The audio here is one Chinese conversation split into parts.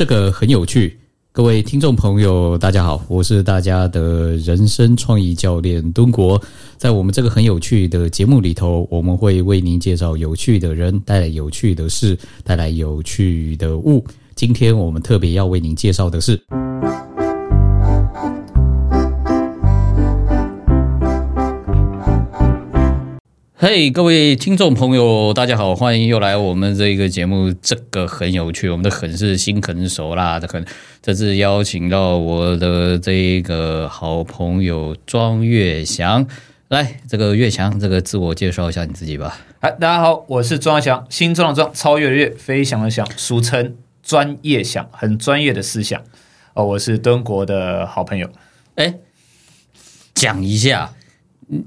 这个很有趣。各位听众朋友，大家好，我是大家的人生创意教练敦国。在我们这个很有趣的节目里头，我们会为您介绍有趣的人，带来有趣的事，带来有趣的物。今天我们特别要为您介绍的是。嘿，各位听众朋友，大家好，欢迎又来我们这个节目。这个很有趣，我们的很是心狠手辣的狠。这次邀请到我的这个好朋友庄月祥，来，这个月祥，这个自我介绍一下你自己吧。嗨，大家好，我是庄月祥，新庄的庄，超越的越，飞翔的翔，俗称专业想，很专业的思想。哦，我是敦国的好朋友。哎，讲一下。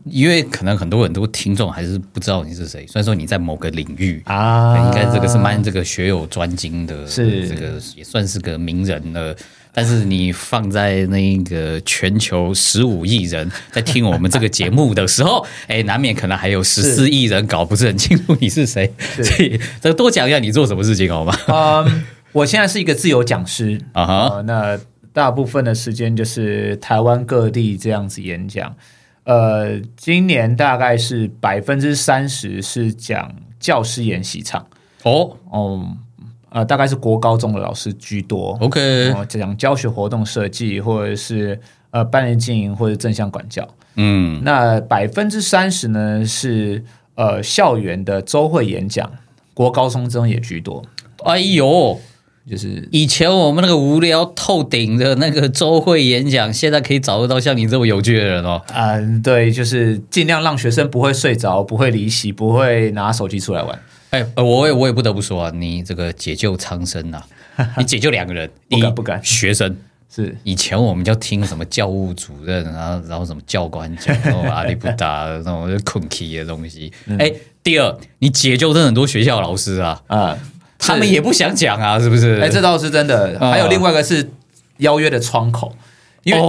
因为可能很多很多听众还是不知道你是谁，虽然说你在某个领域啊，应该这个是蛮这个学有专精的，是这个也算是个名人了。但是你放在那个全球十五亿人在听我们这个节目的时候，哎，难免可能还有十四亿人搞不是很清楚你是谁，所以再多讲一下你做什么事情好吗？嗯，我现在是一个自由讲师啊，那大部分的时间就是台湾各地这样子演讲。呃，今年大概是百分之三十是讲教师演习场哦哦，呃，大概是国高中的老师居多。OK，讲教学活动设计，或者是呃班级经营或者正向管教。嗯，那百分之三十呢是呃校园的周会演讲，国高中中也居多。哎呦！就是以前我们那个无聊透顶的那个周会演讲，现在可以找得到像你这么有趣的人哦。嗯，对，就是尽量让学生不会睡着，不会离席，不会拿手机出来玩。哎，我也我也不得不说啊，你这个解救苍生呐，你解救两个人，不敢不敢。学生是以前我们就听什么教务主任，然后然后什么教官讲那种阿里不达那种困气的东西。哎，第二，你解救的很多学校老师啊啊。他们也不想讲啊，是不是？哎，这倒是真的。还有另外一个是邀约的窗口，因为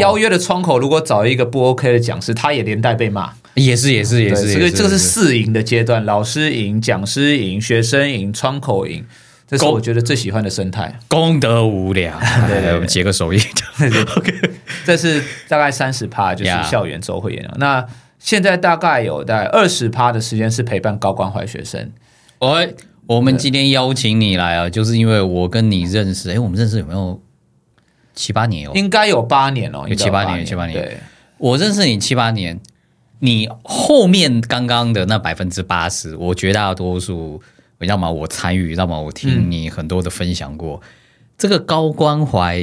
邀约的窗口如果找一个不 OK 的讲师，他也连带被骂。也是，也是，也是。所以这个是四赢的阶段：老师赢、讲师赢、学生赢、窗口赢。这是我觉得最喜欢的生态。功德无量。对对，我们结个手印。OK，这是大概三十趴，就是校园周会演讲。那现在大概有大概二十趴的时间是陪伴高关怀学生。喂。我们今天邀请你来啊，就是因为我跟你认识。哎，我们认识有没有七八年哦？应该有八年哦，有七八年，七八年。对，我认识你七八年，你后面刚刚的那百分之八十，我绝大多数，要么我参与，要么我听你很多的分享过。这个高关怀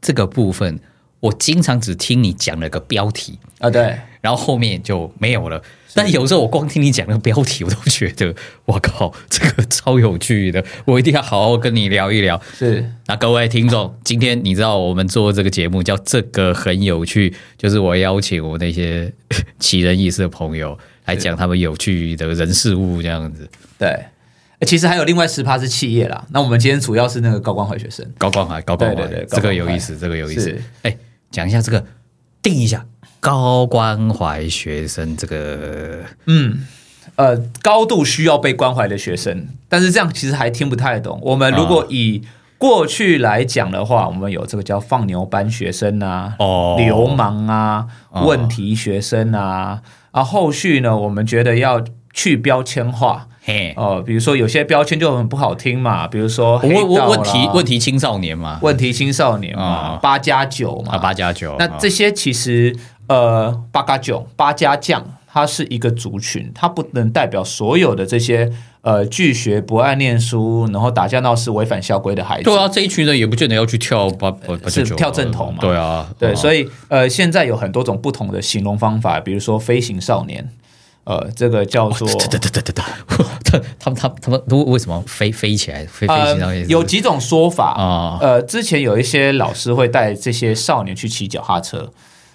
这个部分，我经常只听你讲了个标题啊，对，然后后面就没有了。但有时候我光听你讲那个标题，我都觉得我靠，这个超有趣的，我一定要好好跟你聊一聊。是，那各位听众，今天你知道我们做这个节目叫这个很有趣，就是我邀请我那些 奇人异事的朋友来讲他们有趣的人事物这样子。对，其实还有另外十趴是企业啦。那我们今天主要是那个高关怀学生，高关怀，高关怀，这个有意思，这个有意思。哎，讲一下这个，定一下。高关怀学生，这个嗯呃，高度需要被关怀的学生，但是这样其实还听不太懂。我们如果以过去来讲的话，我们有这个叫放牛班学生啊，哦，流氓啊，问题学生啊，啊，后续呢，我们觉得要去标签化。哦，比如说有些标签就很不好听嘛，比如说问问问题问题青少年嘛，问题青少年嘛，八加九嘛，八加九。那这些其实呃，八加九八加酱，它是一个族群，它不能代表所有的这些呃拒学不爱念书，然后打架闹事违反校规的孩子。对啊，这一群人也不见得要去跳八八是跳正头嘛。对啊，对，所以呃，现在有很多种不同的形容方法，比如说飞行少年。呃，这个叫做，对对对对对对，他们他他们都为什么飞飞起来飞飞起来？有几种说法啊。呃，之前有一些老师会带这些少年去骑脚踏车，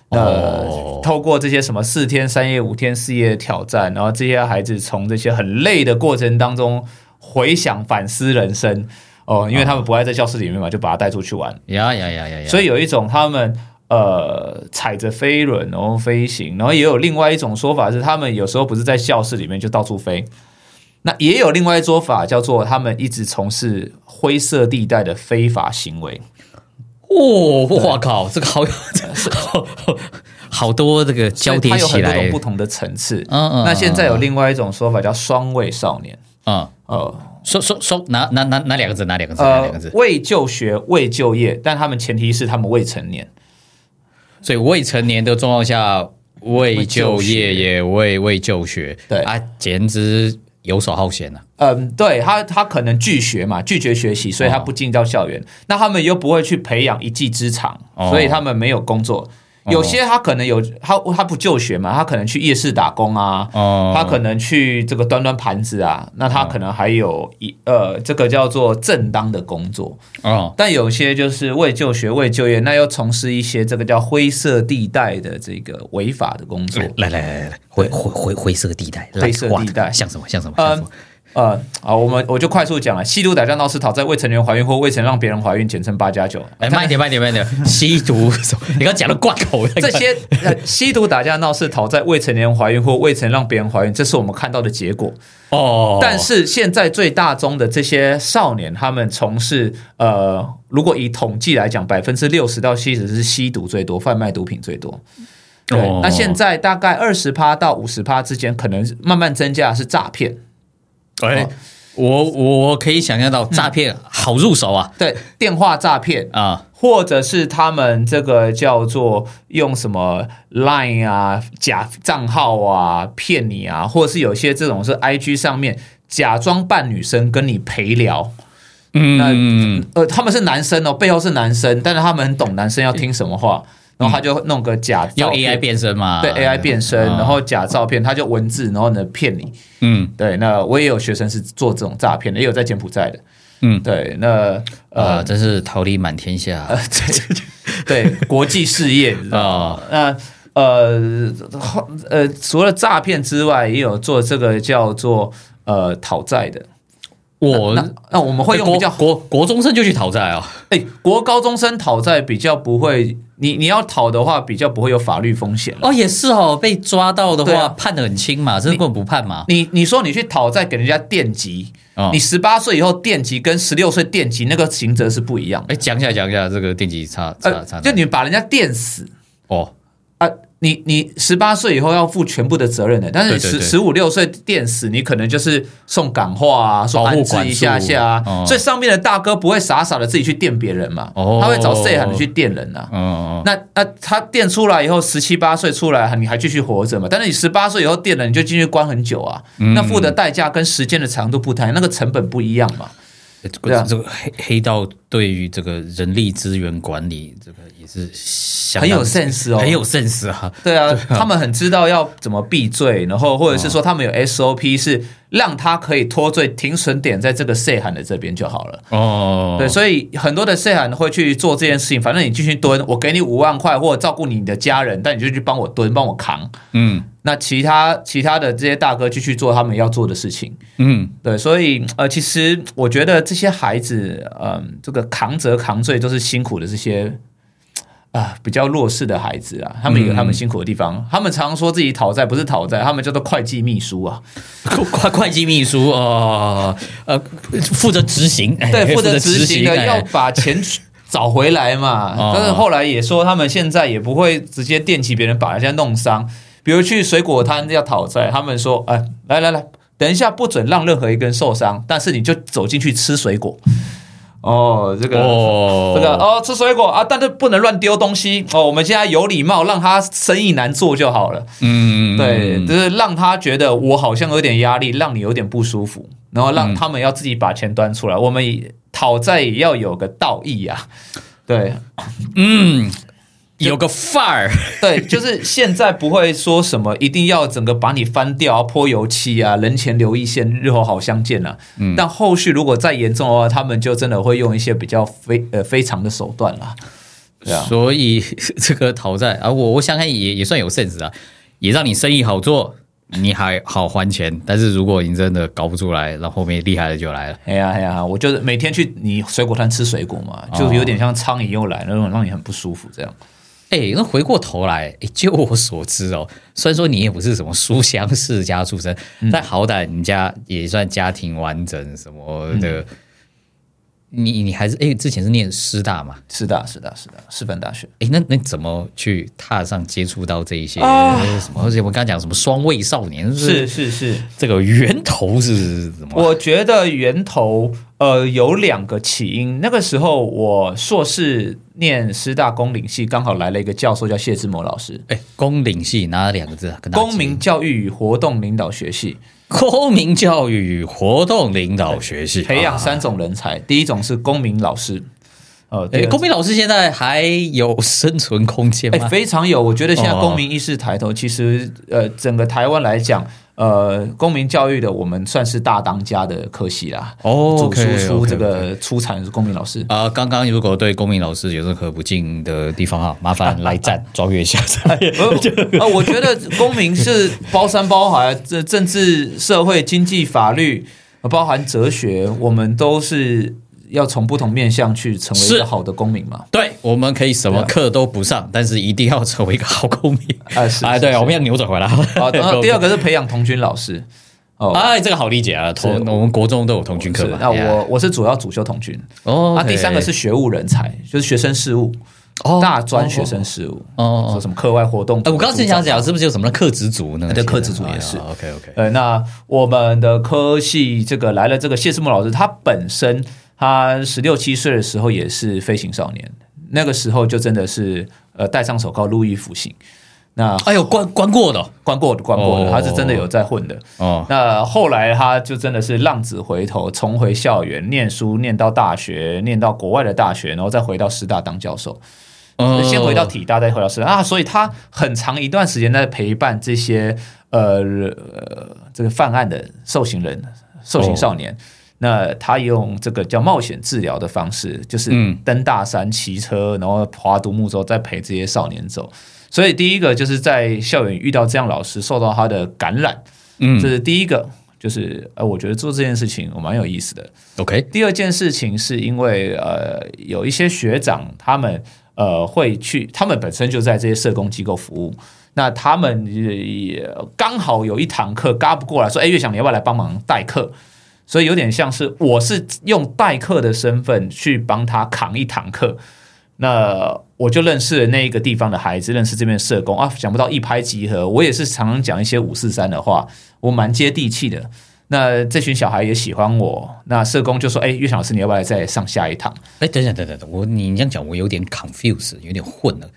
呃，透过这些什么四天三夜、五天四夜的挑战，然后这些孩子从这些很累的过程当中回想反思人生哦，因为他们不爱在教室里面嘛，就把他带出去玩。呀呀呀呀呀！所以有一种他们。呃，踩着飞轮然后飞行，然后也有另外一种说法是，他们有时候不是在教室里面就到处飞，那也有另外一说法，叫做他们一直从事灰色地带的非法行为。哦，我靠，这个好有好多这个交叠起来，不同的层次。嗯嗯。那现在有另外一种说法叫双位少年。嗯呃，说说说哪哪哪哪两个字？哪两个字？哪两个字？未就学，未就业，但他们前提是他们未成年。所以未成年的状况下，未就业也未未就学，对啊，简直游手好闲啊。嗯，对他，他可能拒学嘛，拒绝学习，所以他不进到校园。那他们又不会去培养一技之长，所以他们没有工作。有些他可能有他他不就学嘛，他可能去夜市打工啊，他可能去这个端端盘子啊，那他可能还有一呃这个叫做正当的工作哦。但有些就是为就学为就业，那又从事一些这个叫灰色地带的这个违法的工作。来来来来来，灰灰灰灰色地带，灰色地带像什么像什么像什么。呃，好，我们我就快速讲了。吸毒打架闹事讨债未成年怀孕或未曾让别人怀孕，简称八加九。哎，慢一点，慢一点，慢一点。吸毒，你刚讲的挂口。这些吸毒打架闹事讨债未成年怀孕或未曾让别人怀孕，这是我们看到的结果。哦。但是现在最大宗的这些少年，他们从事呃，如果以统计来讲，百分之六十到七十是吸毒最多，贩卖毒品最多。对。那现在大概二十趴到五十趴之间，可能慢慢增加是诈骗。哎，我我可以想象到诈骗好入手啊！对，电话诈骗啊，或者是他们这个叫做用什么 Line 啊假账号啊骗你啊，或者是有些这种是 IG 上面假装扮女生跟你陪聊，嗯，呃，他们是男生哦，背后是男生，但是他们很懂男生要听什么话。然后他就弄个假用 AI 变身嘛，对 AI 变身，然后假照片，他就文字，然后呢骗你。嗯，对。那我也有学生是做这种诈骗的，也有在柬埔寨的。嗯，对。那呃，真是桃李满天下。对对，国际事业啊。那呃呃，除了诈骗之外，也有做这个叫做呃讨债的。我那我们会用比较国国中生就去讨债啊？哎，国高中生讨债比较不会，你你要讨的话比较不会有法律风险哦，也是哦，被抓到的话判的很轻嘛，这根本不判嘛。你你说你去讨债给人家电击，你十八岁以后电击跟十六岁电击那个刑责是不一样。哎，讲一下讲一下这个电击差差差，就你把人家电死哦啊。你你十八岁以后要负全部的责任的，但是十十五六岁电死，你可能就是送感化啊，说安置一下下啊，所以上面的大哥不会傻傻的自己去电别人嘛，他会找 C 喊的去电人呐。那那他电出来以后，十七八岁出来，你还继续活着嘛？但是你十八岁以后电了，你就进去关很久啊，那付的代价跟时间的长度不太，那个成本不一样嘛。这个这个黑黑道对于这个人力资源管理，这个也是很有 sense 哦，很有 sense 啊。对啊，他们很知道要怎么避罪，然后或者是说他们有 SOP 是让他可以脱罪，停损点在这个 C 函的这边就好了。哦，对，所以很多的 C 函会去做这件事情。反正你继续蹲，我给你五万块，或者照顾你的家人，但你就去帮我蹲，帮我扛。嗯。那其他其他的这些大哥继续做他们要做的事情，嗯，对，所以呃，其实我觉得这些孩子，嗯，这个扛责扛罪都是辛苦的这些啊比较弱势的孩子啊，他们有他们辛苦的地方，他们常说自己讨债不是讨债，他们叫做会计秘书啊，会会计秘书啊，呃，负责执行，对，负责执行的要把钱 找回来嘛，但是后来也说他们现在也不会直接电击别人把人家弄伤。比如去水果摊要讨债，他们说：“哎，来来来，等一下不准让任何一个人受伤，但是你就走进去吃水果。”哦，这个这个哦，吃水果啊，但是不能乱丢东西哦。我们现在有礼貌，让他生意难做就好了。嗯，对，就是让他觉得我好像有点压力，让你有点不舒服，然后让他们要自己把钱端出来。我们讨债也要有个道义呀。对，嗯。有个范儿，对，就是现在不会说什么一定要整个把你翻掉啊、泼油漆啊，人前留一线，日后好相见了。嗯，但后续如果再严重的话，他们就真的会用一些比较非呃非常的手段了。对啊，所以这个讨债啊，我我想想也也算有 sense 啊，也让你生意好做，你还好还钱。但是如果你真的搞不出来，然后后面厉害的就来了。哎呀哎呀，我就是每天去你水果摊吃水果嘛，就有点像苍蝇又来了那种，让你很不舒服这样。哎，那回过头来，就我所知哦，虽然说你也不是什么书香世家出身，但好歹你家也算家庭完整什么的。你你还是哎，之前是念师大嘛？师大，师大，师大，师范大学。哎，那那怎么去踏上接触到这一些什么？而且我刚刚讲什么双位少年是是是，这个源头是什么？我觉得源头呃有两个起因。那个时候我硕士念师大公领系，刚好来了一个教授叫谢志摩老师。哎，公领系哪两个字？公民教育与活动领导学系。公民教育活动领导学系培养三种人才，第一种是公民老师，呃，公民老师现在还有生存空间吗？非常有，我觉得现在公民意识抬头，其实呃，整个台湾来讲。呃，公民教育的我们算是大当家的科系啦。哦，主输出这个出产是公民老师啊。刚刚如果对公民老师有任何不敬的地方啊，麻烦来站 庄月下。啊，我觉得公民是包山包海，这政治、社会、经济、法律，包含哲学，我们都是。要从不同面向去成为一个好的公民嘛？对，我们可以什么课都不上，但是一定要成为一个好公民。哎，是哎，对，我们要扭转回来。好，然 后第二个是培养童军老师。哦，哎，这个好理解啊，同我们国中都有童军课嘛。那我我是主要主修童军。哦，那第三个是学务人才，就是学生事务。哦，大专学生事务。哦，说什么课外活动？我刚才想讲，是不是有什么课职组呢？对，课职组也是。OK OK。呃，那我们的科系这个来了，这个谢世木老师，他本身。他十六七岁的时候也是飞行少年，那个时候就真的是呃戴上手铐入狱服刑。那哎呦关关过的，关过的，关过的，他是真的有在混的。哦，那后来他就真的是浪子回头，重回校园念书，念到大学，念到国外的大学，然后再回到师大当教授。先回到体大，再回到师大啊，所以他很长一段时间在陪伴这些呃这个犯案的受刑人、受刑少年。那他用这个叫冒险治疗的方式，就是登大山、骑车，然后划独木舟，再陪这些少年走。所以第一个就是在校园遇到这样老师，受到他的感染，嗯，这是第一个，就是呃，我觉得做这件事情我蛮有意思的。OK，第二件事情是因为呃，有一些学长他们呃会去，他们本身就在这些社工机构服务，那他们也刚好有一堂课嘎不过来，说，哎，岳想你要不要来帮忙代课？所以有点像是我是用代课的身份去帮他扛一堂课，那我就认识了那一个地方的孩子，认识这边社工啊，想不到一拍即合。我也是常常讲一些五四三的话，我蛮接地气的。那这群小孩也喜欢我，那社工就说：“哎，岳老师，你要不要再上下一堂？”哎，等等等等等，我你这样讲，我有点 confuse，有点混了。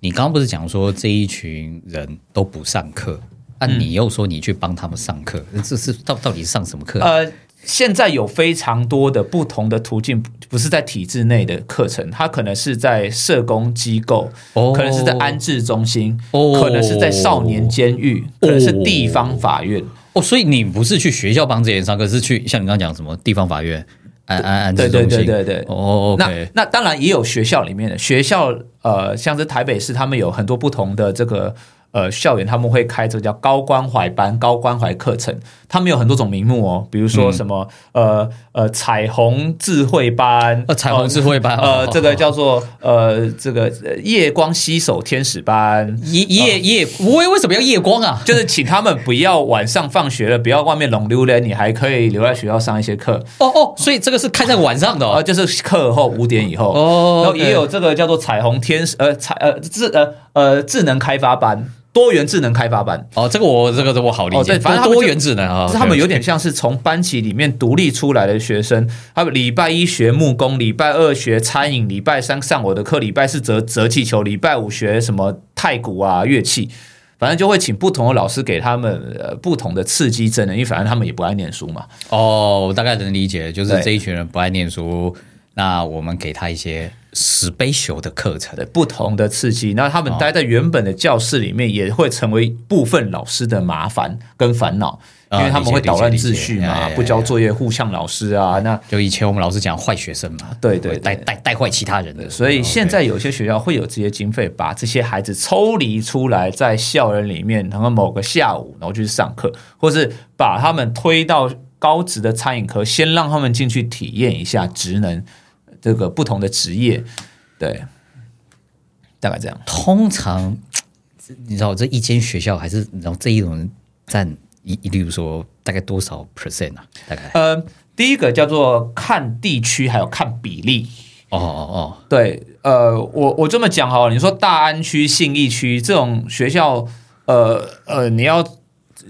你刚刚不是讲说这一群人都不上课，那你又说你去帮他们上课，这是到到底上什么课？呃。现在有非常多的不同的途径，不是在体制内的课程，它可能是在社工机构，可能是在安置中心，可能是在少年监狱，可能是地方法院。哦，所以你不是去学校帮这些人上课，是去像你刚刚讲什么地方法院、安安安置中心？对对对对对。哦，那那当然也有学校里面的学校，呃，像是台北市，他们有很多不同的这个。呃，校园他们会开这个叫高关怀班、高关怀课程，他们有很多种名目哦，比如说什么呃呃彩虹智慧班，呃彩虹智慧班，呃这个叫做呃这个夜光洗手天使班，夜夜夜，为为什么要夜光啊？就是请他们不要晚上放学了，不要外面冷溜溜，你还可以留在学校上一些课。哦哦，所以这个是开在晚上的，哦，就是课后五点以后。哦，然后也有这个叫做彩虹天使呃彩呃智呃呃智能开发班。多元智能开发班哦，这个我这个我好理解。反正多元智能啊，他们有点像是从班级里面独立出来的学生。他们礼拜一学木工，礼拜二学餐饮，礼拜三上我的课，礼拜四折折气球，礼拜五学什么太鼓啊乐器。反正就会请不同的老师给他们呃不同的刺激真的，因为反正他们也不爱念书嘛。哦，我大概能理解，就是这一群人不爱念书，那我们给他一些。Special 的课程的不同的刺激，那他们待在原本的教室里面，也会成为部分老师的麻烦跟烦恼，因为他们会捣乱秩序嘛，不交作业，互呛老师啊。那就以前我们老师讲坏学生嘛，对对，带带带坏其他人的。所以现在有些学校会有这些经费，把这些孩子抽离出来，在校园里面，然后某个下午，然后去上课，或是把他们推到高职的餐饮科，先让他们进去体验一下职能。这个不同的职业，对，大概这样。通常你知道这一间学校还是然后这一种人占一，例如说大概多少 percent 啊？大概呃，第一个叫做看地区，还有看比例。哦哦哦，对，呃，我我这么讲好了，你说大安区、信义区这种学校，呃呃，你要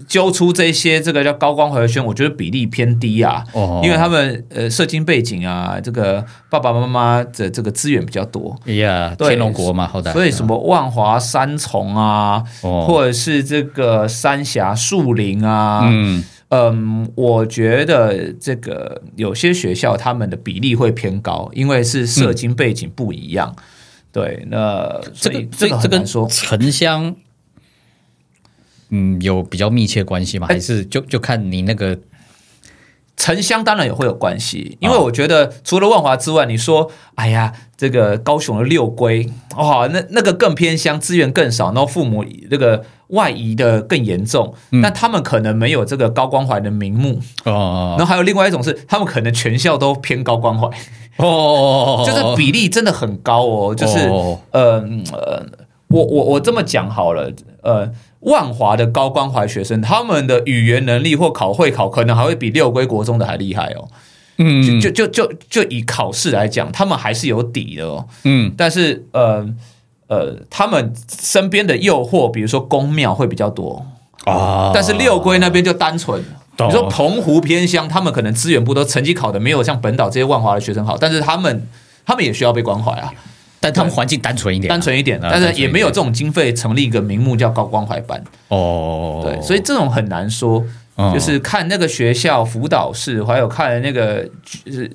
揪出这些这个叫高光回圈，我觉得比例偏低啊，哦。因为他们呃社经背景啊，这个爸爸妈妈的这个资源比较多，哎呀，对天龙国嘛，后代，所以什么万华三重啊，哦。或者是这个三峡树林啊，嗯。嗯，我觉得这个有些学校他们的比例会偏高，因为是社经背景不一样。对，那这个这个这这跟很难说。城乡，嗯，有比较密切关系吗？哎还是就就看你那个城乡当然也会有关系，因为啊我觉得除了万华之外，你说，哎呀，这个高雄的六龟，哇，那那个更偏乡，资源更少，然后父母这个外移的更严重，那他们可能没有这个高关怀的名目。哦然后还有另外一种是，他们可能全校都偏高关怀，哦，就是比例真的很高哦，就是哦呃呃，我我我这么讲好了，呃，万华的高关怀学生，他们的语言能力或考会考，可能还会比六龟国中的还厉害哦。嗯就就就就以考试来讲，他们还是有底的哦。嗯但是呃呃，他们身边的诱惑，比如说公庙会比较多，啊但是六龟那边就单纯。你说澎湖偏乡，他们可能资源不多成绩考的没有像本岛这些万华的学生好，但是他们他们也需要被关怀啊。但他们环境单纯一点啊，单纯一点，啊但是也没有这种经费成立一个名目叫高关怀班，哦，对，所以这种很难说，嗯就是看那个学校辅导室，还有看那个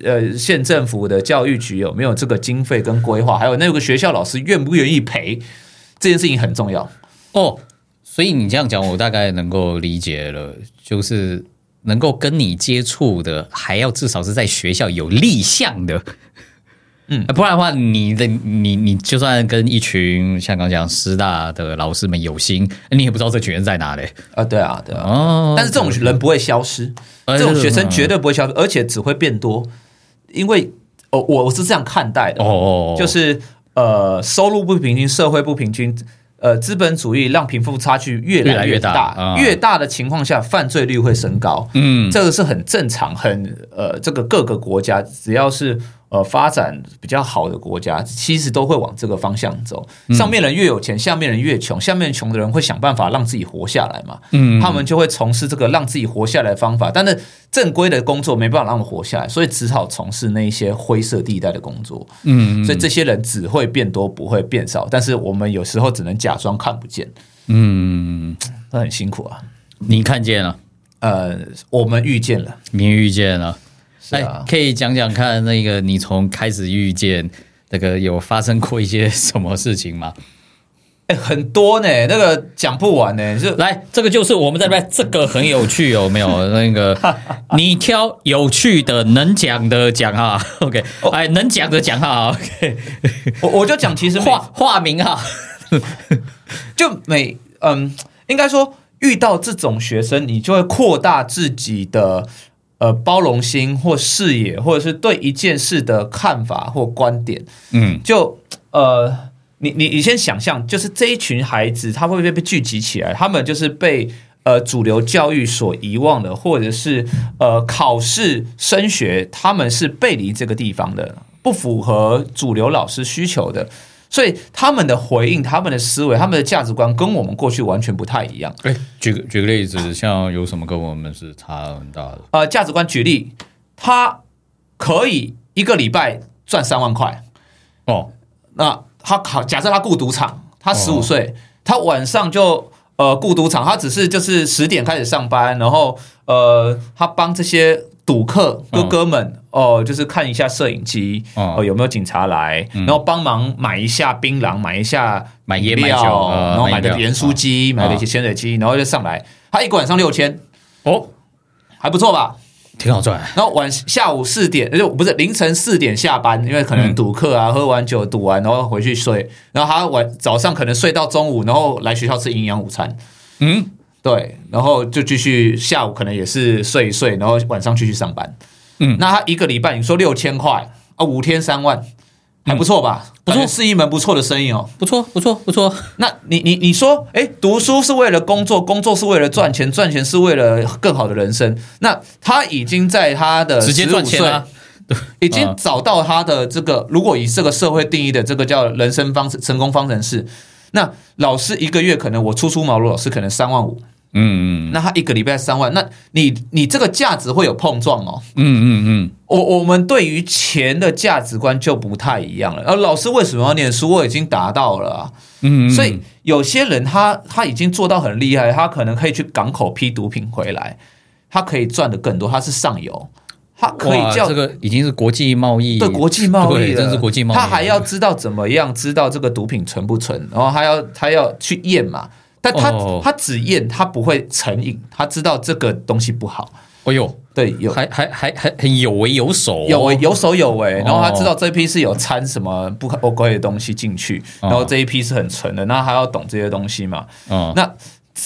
呃县政府的教育局有没有这个经费跟规划，还有那个学校老师愿不愿意赔，这件事情很重要。哦，所以你这样讲，我大概能够理解了，就是能够跟你接触的，还要至少是在学校有立项的。嗯。不然的话，你的你你就算跟一群像刚讲师大的老师们有心，你也不知道这群人在哪里。啊，对啊，对啊。哦，但是这种人不会消失，哎这种学生绝对不会消失，而且只会变多，因为哦，我我是这样看待的，哦哦，就是呃，收入不平均，社会不平均，呃，资本主义让贫富差距越来越大，越大的情况下，犯罪率会升高，嗯。这个是很正常，很呃，这个各个国家只要是呃发展比较好的国家，其实都会往这个方向走。嗯上面人越有钱，下面人越穷，下面穷的人会想办法让自己活下来嘛，嗯他们就会从事这个让自己活下来的方法，但是正规的工作没办法让他们活下来，所以只好从事那一些灰色地带的工作。嗯所以这些人只会变多，不会变少。但是我们有时候只能假装看不见，嗯，那很辛苦啊。你看见了，呃，我们遇见了，你遇见了。哎，可以讲讲看，那个你从开始遇见那个有发生过一些什么事情吗？哎、很多呢，那个讲不完呢。就来，这个就是我们在这边，这个很有趣，有没有？那个 你挑有趣的、能讲的讲哈，OK，哎，能讲的讲哈，OK，我我就讲，其实每 化化名哈，就每嗯，应该说遇到这种学生，你就会扩大自己的呃包容心或视野，或者是对一件事的看法或观点。嗯就呃，你你你先想象，就是这一群孩子，他会不会被聚集起来？他们就是被呃主流教育所遗忘的，或者是呃考试升学，他们是背离这个地方的，不符合主流老师需求的。所以他们的回应、他们的思维、他们的价值观跟我们过去完全不太一样。哎，举个举个例子，像有什么跟我们是差很大的？呃，价值观举例，他可以一个礼拜赚三万块，哦，那他考，假设他雇赌场，他十哦五岁，他晚上就呃雇赌场，他只是就是十点开始上班，然后呃他帮这些赌客哥哥们哦、就是看一下摄影机，哦哦、有没有警察来，然后帮忙买一下槟榔，买一下买烟饮料买酒呃然后买个盐酥鸡，买了一些鲜水鸡，然后就上来，他一个晚上六千，哦，还不错吧？挺好赚，然后晚下午四点，就不是凌晨四点下班，因为可能赌客啊，喝完酒赌完，然后回去睡，然后他晚早上可能睡到中午，然后来学校吃营养午餐，嗯，对，然后就继续下午可能也是睡一睡，然后晚上继续上班，嗯那他一个礼拜你说六千块啊，五天三万，还不错吧？不错，是一门不错的生意哦。不错，不错，不错。那你你你说，哎，读书是为了工作，工作是为了赚钱，赚钱是为了更好的人生。那他已经在他的直接赚钱了，已经找到他的这个，如果以这个社会定义的这个叫人生方成功方程式，那老师一个月可能我初出茅庐，老师可能三万五。嗯嗯，那他一个礼拜三万，那你你这个价值会有碰撞哦。嗯嗯嗯，我我们对于钱的价值观就不太一样了。而老师为什么要念书？我已经达到了啊。嗯，所以有些人他他已经做到很厉害，他可能可以去港口批毒品回来，他可以赚的更多。他是上游，他可以叫这个已经是国际贸易，对国际贸易真是国际贸易。他还要知道怎么样知道这个毒品纯不纯，然后还要他要去验嘛。但他他只验，他不会成瘾，他知道这个东西不好。哎呦，对，有还还还还很有为有手，有为有手有为。然后他知道这一批是有掺什么不可 OK 的东西进去，然后这一批是很纯的，那他要懂这些东西嘛？嗯，那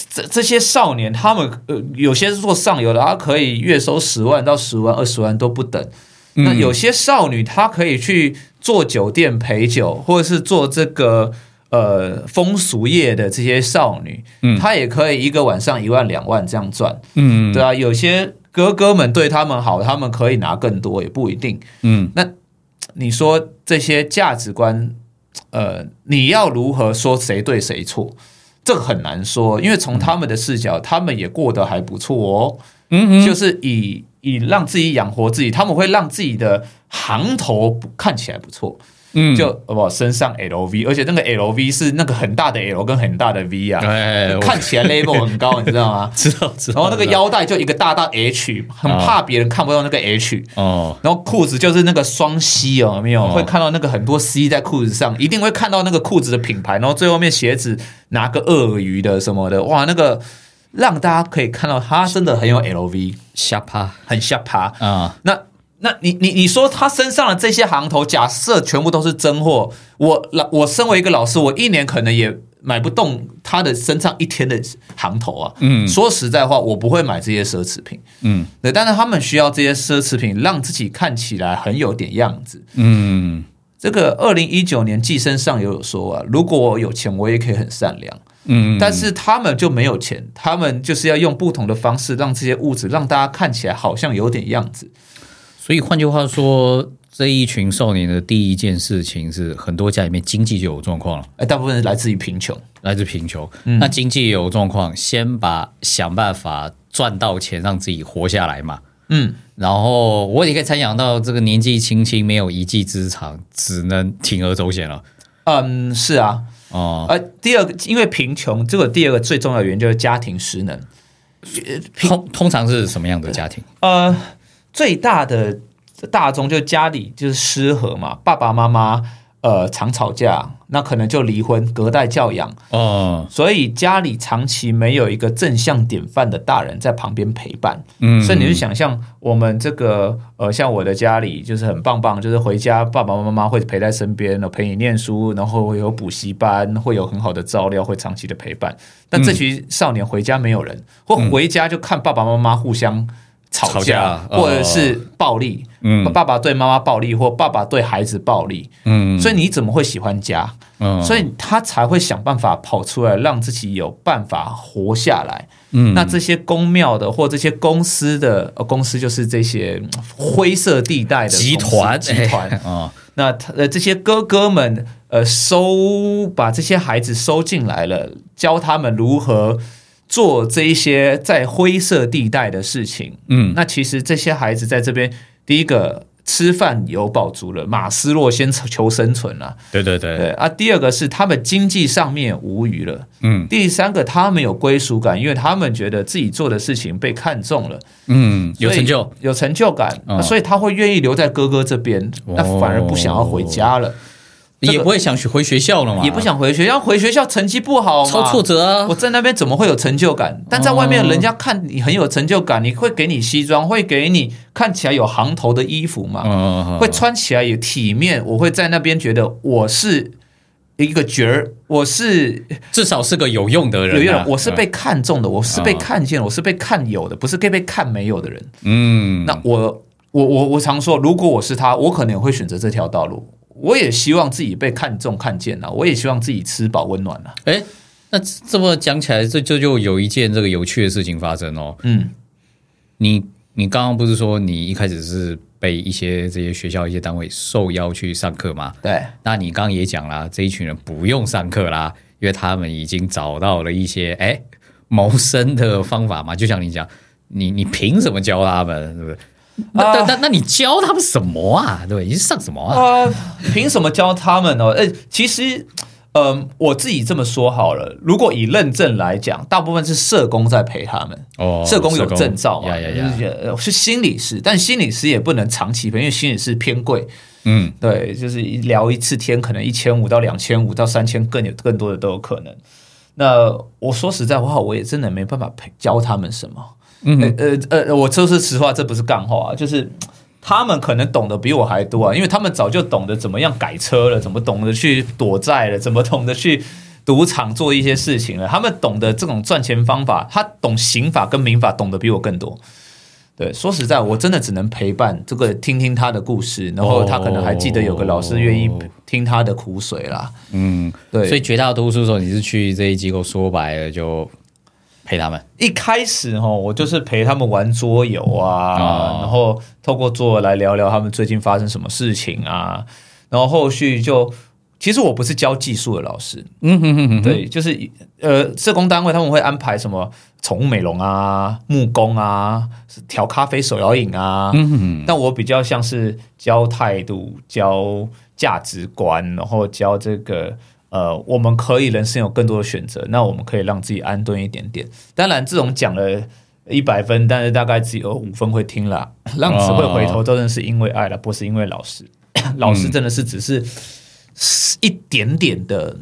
这这些少年，他们呃有些是做上游的，他可以月收十万到十万、二十万都不等。那有些少女，她可以去做酒店陪酒，或者是做这个。呃，风俗业的这些少女，嗯，她也可以一个晚上一万两万这样赚，嗯，对啊，有些哥哥们对他们好，他们可以拿更多，也不一定，嗯，那你说这些价值观，呃，你要如何说谁对谁错？这个很难说，因为从他们的视角，他们也过得还不错哦，嗯，就是以以让自己养活自己，他们会让自己的行头看起来不错。嗯，就不身上 L V，而且那个 L V 是那个很大的 L 跟很大的 V 啊，看起来 level 很高，你知道吗？知道知道。然后那个腰带就一个大大 H，很怕别人看不到那个 H。哦。然后裤子就是那个双 C 哦，没有会看到那个很多 C 在裤子上，一定会看到那个裤子的品牌。然后最后面鞋子拿个鳄鱼的什么的，哇，那个让大家可以看到它真的很有 L V，下趴很下趴啊。那。那你你你说他身上的这些行头，假设全部都是真货，我老我身为一个老师，我一年可能也买不动他的身上一天的行头啊。嗯，说实在话，我不会买这些奢侈品。嗯，对，但是他们需要这些奢侈品，让自己看起来很有点样子。嗯，这个二零一九年寄生上游有说啊，如果我有钱，我也可以很善良。嗯，但是他们就没有钱，他们就是要用不同的方式，让这些物质让大家看起来好像有点样子。所以换句话说，这一群少年的第一件事情是，很多家里面经济就有状况了。哎，大部分来自于贫穷，来自贫穷。那经济有状况，先把想办法赚到钱，让自己活下来嘛。嗯，然后我也可以猜想到，这个年纪轻轻没有一技之长，只能铤而走险了。嗯，是啊。哦，呃，第二个，因为贫穷，这个第二个最重要的原因就是家庭失能。通通常是什么样的家庭？呃。最大的大宗就家里就是失和嘛，爸爸妈妈呃常吵架，那可能就离婚，隔代教养哦，所以家里长期没有一个正向典范的大人在旁边陪伴，嗯，所以你就想象我们这个呃，像我的家里就是很棒棒，就是回家爸爸妈妈会陪在身边，陪你念书，然后会有补习班，会有很好的照料，会长期的陪伴。但这群少年回家没有人，或回家就看爸爸妈妈互相。吵架，或者是暴力，嗯，爸爸对妈妈暴力，或爸爸对孩子暴力，嗯，所以你怎么会喜欢家？嗯，所以他才会想办法跑出来，让自己有办法活下来。嗯，那这些公庙的或这些公司的公司，就是这些灰色地带的集团集团啊。那他呃这些哥哥们呃收把这些孩子收进来了，教他们如何。做这一些在灰色地带的事情，嗯，那其实这些孩子在这边，第一个吃饭有饱足了，马斯洛先求生存了，对对对。对啊。第二个是他们经济上面无余了，嗯。第三个他们有归属感，因为他们觉得自己做的事情被看中了，嗯，有成就，有成就感，所以他会愿意留在哥哥这边，那反而不想要回家了。也不会想去回学校了嘛？也不想回学校，回学校成绩不好，超挫折啊！我在那边怎么会有成就感？但在外面，人家看你很有成就感，你会给你西装，会给你看起来有行头的衣服嘛？会穿起来也体面。我会在那边觉得我是一个角儿，我是至少是个有用的人，有用，我是被看中的，我是被看见，我是被看有的，不是被被看没有的人。嗯，那我我我我常说，如果我是他，我可能会选择这条道路。我也希望自己被看重看见了，我也希望自己吃饱温暖了。哎，那这么讲起来，这这就有一件这个有趣的事情发生哦。嗯，你你刚刚不是说你一开始是被一些这些学校一些单位受邀去上课吗？对，那你刚刚也讲了，这一群人不用上课啦，因为他们已经找到了一些哎谋生的方法嘛。就像你讲，你你凭什么教他们？是不对？那那那你教他们什么啊？对，你是上什么啊？凭什么教他们呢？呃，其实，嗯，我自己这么说好了。如果以认证来讲，大部分是社工在陪他们。哦，社工有证照嘛？是心理师，但心理师也不能长期陪，因为心理师偏贵。嗯，对，就是聊一次天可能一千五到两千五到三千，更有更多的都有可能。那我说实在话，我也真的没办法陪教他们什么。嗯呃呃，我说是实话，这不是干话，啊就是他们可能懂得比我还多啊，因为他们早就懂得怎么样改车了，怎么懂得去躲债了，怎么懂得去赌场做一些事情了。他们懂得这种赚钱方法，他懂刑法跟民法，懂得比我更多。对，说实在，我真的只能陪伴这个，听听他的故事，然后他可能还记得有个老师愿意听他的苦水啦。嗯，对，所以绝大多数时候你是去这些机构，说白了就。陪他们。一开始哈，我就是陪他们玩桌游啊，然后透过桌游来聊聊他们最近发生什么事情啊，然后后续就其实我不是教技术的老师，嗯哼哼哼，对，就是呃，社工单位他们会安排什么宠物美容啊、木工啊、调咖啡、手摇饮啊，嗯哼，但我比较像是教态度、教价值观，然后教这个。呃，我们可以人生有更多的选择，那我们可以让自己安顿一点点。当然，这种讲了一百分，但是大概只有五分会听了。浪子会回头，真的是因为爱了，不是因为老师。老师真的是只是一点点的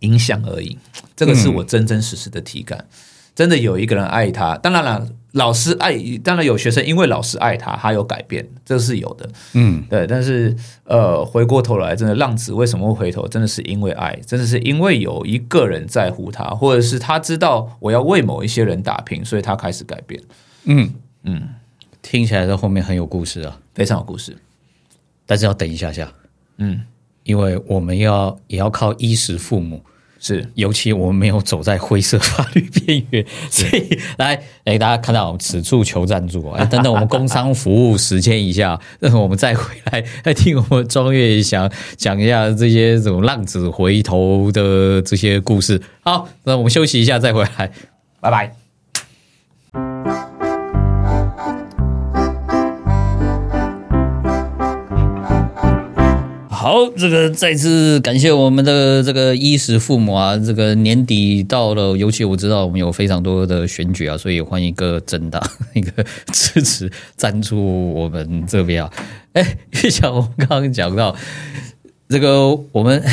影响而已。这个是我真真实实的体感。真的有一个人爱他，当然了。老师爱，当然有学生因为老师爱他，他有改变，这是有的。嗯，对。但是，呃，回过头来，真的浪子为什么会回头？真的是因为爱，真的是因为有一个人在乎他，或者是他知道我要为某一些人打拼，所以他开始改变。嗯嗯，听起来在后面很有故事啊，非常有故事。但是要等一下下，嗯，因为我们要也要靠衣食父母。是，尤其我们没有走在灰色法律边缘，所以来，哎，大家看到此处求赞助啊！等等，我们工商服务时间一下，那我们再回来再听我们庄月祥讲一下这些什么浪子回头的这些故事。好，那我们休息一下再回来，拜拜。好，这个再次感谢我们的这个衣食父母啊！这个年底到了，尤其我知道我们有非常多的选举啊，所以欢迎各政党一 个支持赞助我们这边啊！哎，玉祥，我们刚刚讲到这个，我们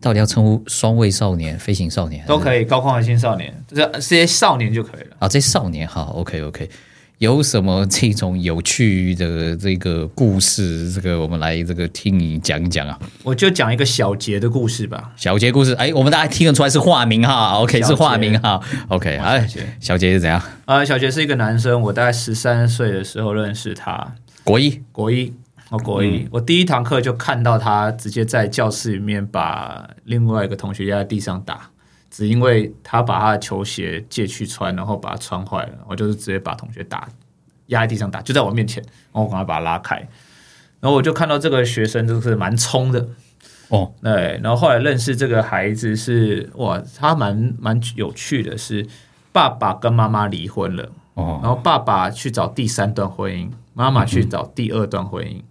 到底要称呼双位少年、飞行少年都可以，高空的青少年，这这些少年就可以了啊！这些少年哈，OK，OK。有什么这种有趣的这个故事？这个我们来这个听你讲一讲啊！我就讲一个小杰的故事吧。小杰故事，哎，我们大家听得出来是化名哈，OK，是化名哈，OK。哎，小杰是怎样？啊，小杰是一个男生，我大概十三岁的时候认识他，国一，国一，哦，国一，我第一堂课就看到他直接在教室里面把另外一个同学压在地上打。只因为他把他的球鞋借去穿，然后把它穿坏了，我就是直接把同学打压在地上打，就在我面前，然后我赶快把他拉开，然后我就看到这个学生就是蛮冲的哦，对，然后后来认识这个孩子是哇，他蛮蛮有趣的，是爸爸跟妈妈离婚了哦，然后爸爸去找第三段婚姻，妈妈去找第二段婚姻。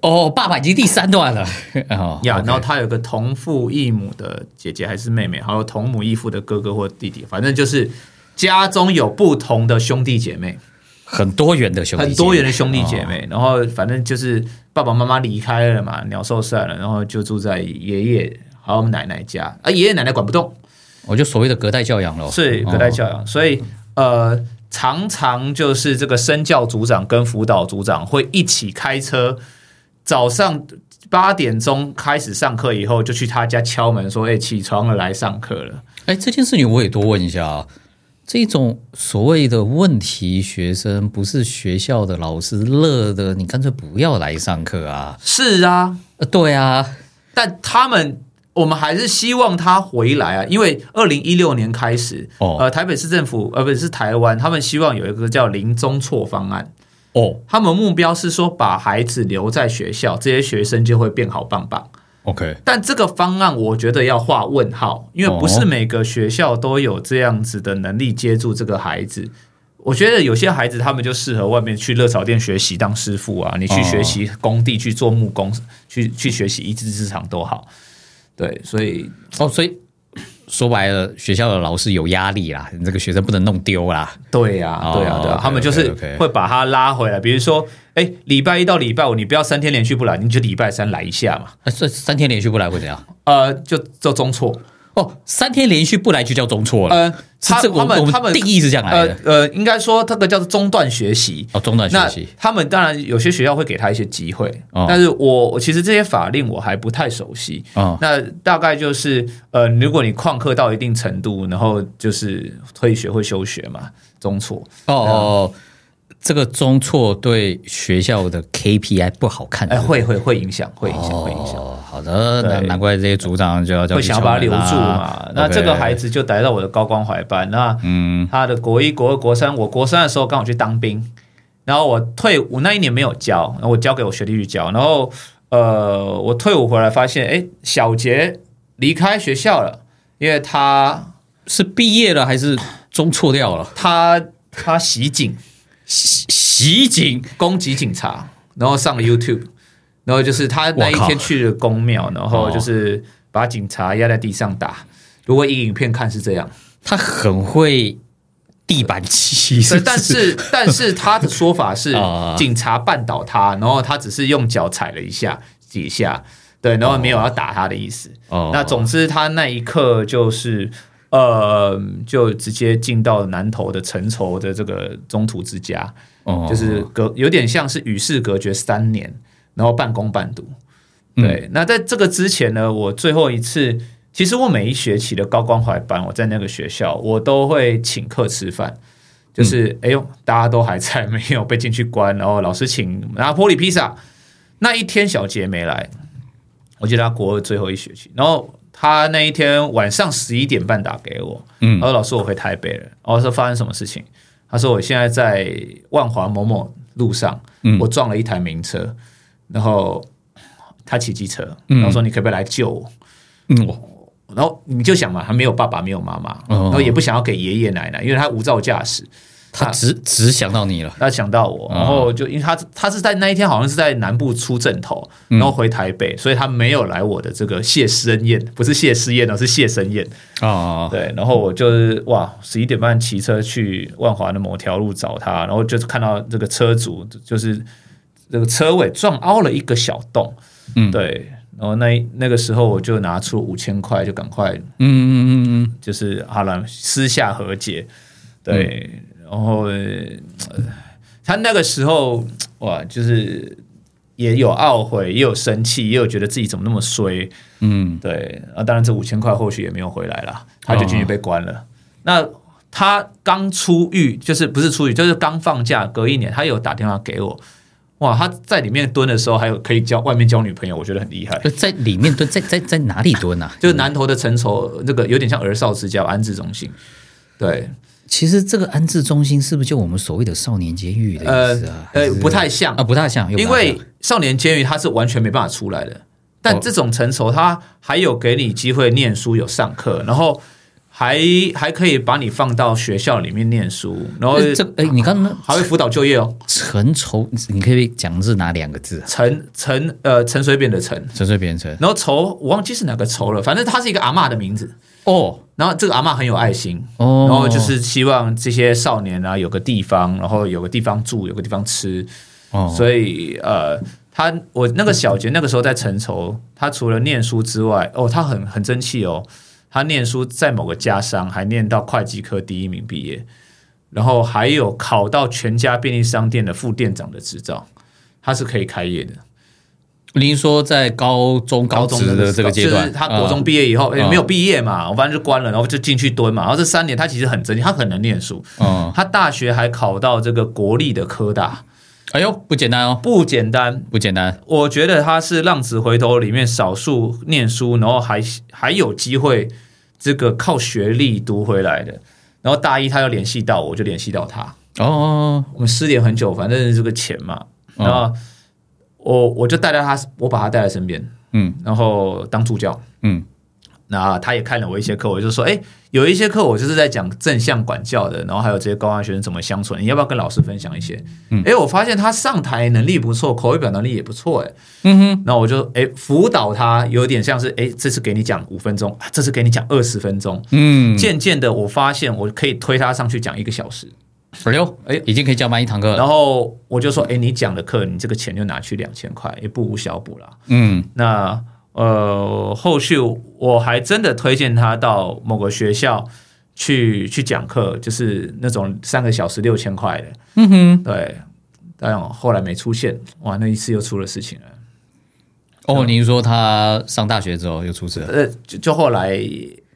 哦，爸爸已经第三段了 呀。然后他有个同父异母的姐姐还是妹妹，还有同母异父的哥哥或弟弟，反正就是家中有不同的兄弟姐妹，很多元的兄弟，很多元的兄弟姐妹。然后反正就是爸爸妈妈离开了嘛，鸟兽散了，然后就住在爷爷还有奶奶家，啊，爷爷奶奶管不动，我就所谓的隔代教养了，是隔代教养。所以呃，常常就是这个身教组长跟辅导组长会一起开车。早上八点钟开始上课以后，就去他家敲门说：“哎，起床了，来上课了。”哎，这件事情我也多问一下啊。这种所谓的问题学生，不是学校的老师乐的，你干脆不要来上课啊。是啊，呃，对啊，但他们我们还是希望他回来啊，因为二零一六年开始，哦呃，台北市政府呃不是台湾，他们希望有一个叫零中错方案。哦他们目标是说把孩子留在学校，这些学生就会变好棒棒。，OK，但这个方案我觉得要画问号，因为不是每个学校都有这样子的能力接住这个孩子。我觉得有些孩子他们就适合外面去热炒店学习当师傅啊，你去学习工地去做木工，去去学习一技之长都好。对，所以哦，所以说白了，学校的老师有压力啦，你这个学生不能弄丢啦。对呀、啊对呀、对呀、他们就是会把他拉回来。比如说，哎，礼拜一到礼拜五，你不要三天连续不来，你就礼拜三来一下嘛。那这三天连续不来会怎样？呃，就就中错。哦，三天连续不来就叫中错了。呃，是他他这个我我们他们定义是这样的。呃，应该说这个叫做中断学习。哦，中断学那习。他们当然有些学校会给他一些机会，哦但是我我其实这些法令我还不太熟悉。哦那大概就是呃，如果你旷课到一定程度，然后就是退学或休学嘛，中错。哦哦，这个中错对学校的 KPI 不好看。哎，会会会影响，会影响，会影响。哦，好的，那难怪这些组长就要叫会想要把他留住嘛嘛？。那这个孩子就来到我的高光怀班，那嗯他的国一、国二、国三，我国三的时候刚好去当兵，然后我退伍那一年没有教，然后我交给我学弟去教，然后呃，我退伍回来发现，哎，小杰离开学校了，因为他是毕业了还是中错掉了？他他袭警袭袭警攻击警察，然后上了 YouTube，然后就是他那一天去了公庙，然后就是把警察压在地上打。如果以影片看是这样，他很会地板骑，对，不但是 但是他的说法是啊。警察绊倒他，然后他只是用脚踩了一下几下，对，然后没有要打他的意思。哦。那总之他那一刻就是呃，就直接进到南投的陈筹的这个中途之家，哦。就是隔有点像是与世隔绝三年，然后半工半读。嗯对，那在这个之前呢，我最后一次，其实我每一学期的高关怀班，我在那个学校，我都会请客吃饭。就是哎呦，大家都还在，没有被进去关，然后老师请拿玻璃披萨。那一天小杰没来，我记得他国二最后一学期，然后他那一天晚上十一点半打给我，嗯他说老师我回台北了，然后说发生什么事情？他说我现在在万华某某路上，嗯我撞了一台名车，然后他骑机车，嗯。然后说你可不可以来救我？嗯我。然后你就想嘛，他没有爸爸，没有妈妈，哦。然后也不想要给爷爷奶奶，因为他无照驾驶。他只只想到你了，他想到我，然后就因为他他是在那一天好像是在南部出镇头，然后回台北，所以他没有来我的这个谢师恩宴，不是谢师宴哦，是谢生宴。哦，对，然后我就是哇，十一点半骑车去万华的某条路找他，然后就是看到这个车主就是这个车尾撞凹了一个小洞，嗯。对，然后那那个时候我就拿出五千块，就赶快嗯嗯嗯嗯，就是好了，私下和解，对，然后、呃他那个时候哇，就是也有懊悔，也有生气，也有觉得自己怎么那么衰，嗯。对，啊，当然这五千块或许也没有回来了，他就进去被关了。那他刚出狱，就是不是出狱，就是刚放假，隔一年，他有打电话给我。哇，他在里面蹲的时候，还有可以交外面交女朋友，我觉得很厉害。呃在里面蹲，在在在哪里蹲啊？就是南投的成熟，那个有点像儿少之家安置中心。对，其实这个安置中心是不是就我们所谓的少年监狱的呃意思啊？呃不太像啊，，不太像，因为少年监狱它是完全没办法出来的。但哦这种成熟，它还有给你机会念书，有上课，然后还还可以把你放到学校里面念书，然后呃这哎，你刚刚还会辅导就业哦。陈筹，你可以讲是哪两个字啊？陈陈呃陈水扁的陈，陈水扁陈。然后筹我忘记是哪个筹了，反正他是一个阿嬷的名字。哦。然后这个阿嬷很有爱心，哦，然后就是希望这些少年啊有个地方，然后有个地方住，有个地方吃，哦，所以呃，他我那个小杰那个时候在陈筹，他除了念书之外，哦，他很很争气哦，他念书在某个家商还念到会计科第一名毕业，然后还有考到全家便利商店的副店长的执照，他是可以开业的。您说在高中高中的这个阶段，就是他国中毕业以后，嗯也没有毕业嘛，我反正就关了，然后就进去蹲嘛。然后这三年他其实很争气，他很能念书，嗯他大学还考到这个国立的科大，哎呦，不简单哦，不简单，不简单。我觉得他是浪子回头里面少数念书，然后还还有机会这个靠学历读回来的。然后大一他要联系到我，就联系到他。哦，我们失联很久，反正这个钱嘛，然后我我就带到他，我把他带在身边，嗯，然后当助教，嗯。那他也看了我一些课，我就说，哎，有一些课我就是在讲正向管教的，然后还有这些高二学生怎么相处，你要不要跟老师分享一些？哎，我发现他上台能力不错，口语表达能力也不错，哎，嗯哼，那我就哎辅导他，有点像是哎，这次给你讲五分钟，这次给你讲二十分钟，嗯，渐渐的我发现我可以推他上去讲一个小时，哎呦，哎，已经可以教满一堂课了。然后我就说，哎，你讲的课，你这个钱就拿去两千块，也不无小补了，嗯，那。呃，后续我还真的推荐他到某个学校去去讲课，就是那种三个小时六千块的。嗯哼，对，但后来没出现，哇，那一次又出了事情了。哦，您说他上大学之后又出事了？呃，就就后来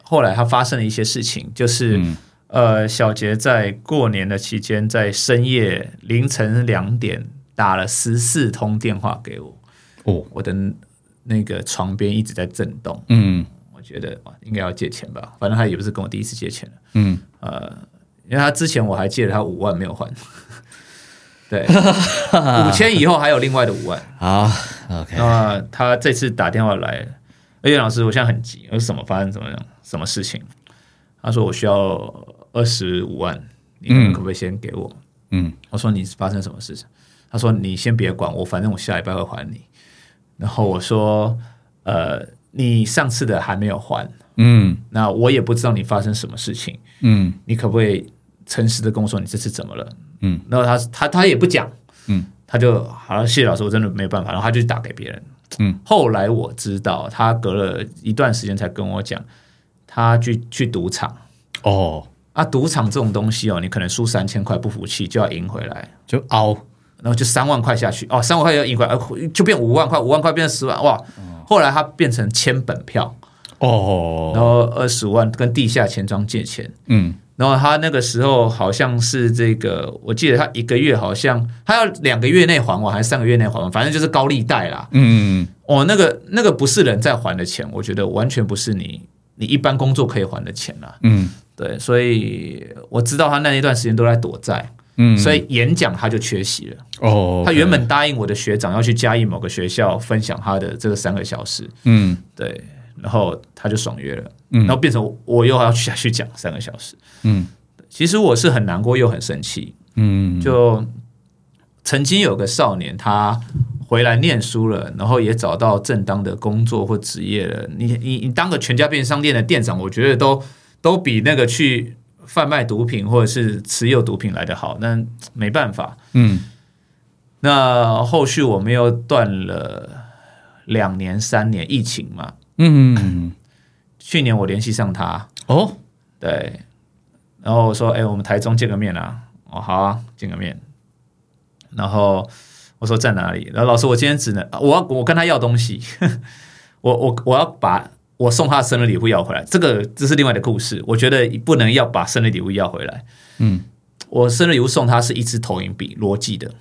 后来他发生了一些事情，就是呃，小杰在过年的期间，在深夜凌晨两点打了十四通电话给我。哦，我的。那个床边一直在震动，嗯，我觉得应该要借钱吧，反正他也不是跟我第一次借钱了，嗯，呃，因为他之前我还借了他五万没有还，对，五千以后还有另外的五万，好，OK，那他这次打电话来，而且老师我现在很急，有什么发生怎么样，什么事情？他说我需要二十五万，你们可不可以先给我？嗯，我说你发生什么事情？他说你先别管我，反正我下礼拜会还你。然后我说：“呃，你上次的还没有还，嗯，那我也不知道你发生什么事情，嗯，你可不可以诚实的跟我说你这次怎么了？嗯，然后他他他也不讲，嗯，他就好，谢谢老师，我真的没办法，然后他就打给别人，嗯，后来我知道他隔了一段时间才跟我讲，他去去赌场，哦，啊，赌场这种东西哦，你可能输三千块不服气就要赢回来，就凹。”然后就三万块下去哦，三万块要赢回来，就变五万块，五万块变成十万，哇！后来他变成签本票哦，然后二十五万跟地下钱庄借钱，嗯，然后他那个时候好像是这个，我记得他一个月好像他要两个月内还完，还是三个月内还完，反正就是高利贷啦。嗯，哦，那个那个不是人在还的钱，我觉得完全不是你你一般工作可以还的钱啦。嗯，对，所以我知道他那一段时间都在躲债。嗯，所以演讲他就缺席了。哦，他原本答应我的学长要去嘉义某个学校分享他的这个三个小时。嗯，对，然后他就爽约了。嗯，然后变成我又要下去讲三个小时。嗯，其实我是很难过又很生气。嗯，就曾经有个少年，他回来念书了，然后也找到正当的工作或职业了。你你你当个全家便利商店的店长，我觉得都都比那个去。贩卖毒品或者是持有毒品来的好，那没办法。嗯，那后续我们又断了两年、三年，疫情嘛。嗯，去年我联系上他，哦，对，然后我说：“哎，我们台中见个面啊。”哦，好啊，见个面。然后我说在哪里？然后老师，我今天只能我要我跟他要东西，我我我要把。我送他的生日礼物要回来，这个这是另外的故事。我觉得不能要把生日礼物要回来。嗯，我生日礼物送他是一支投影笔，罗技的。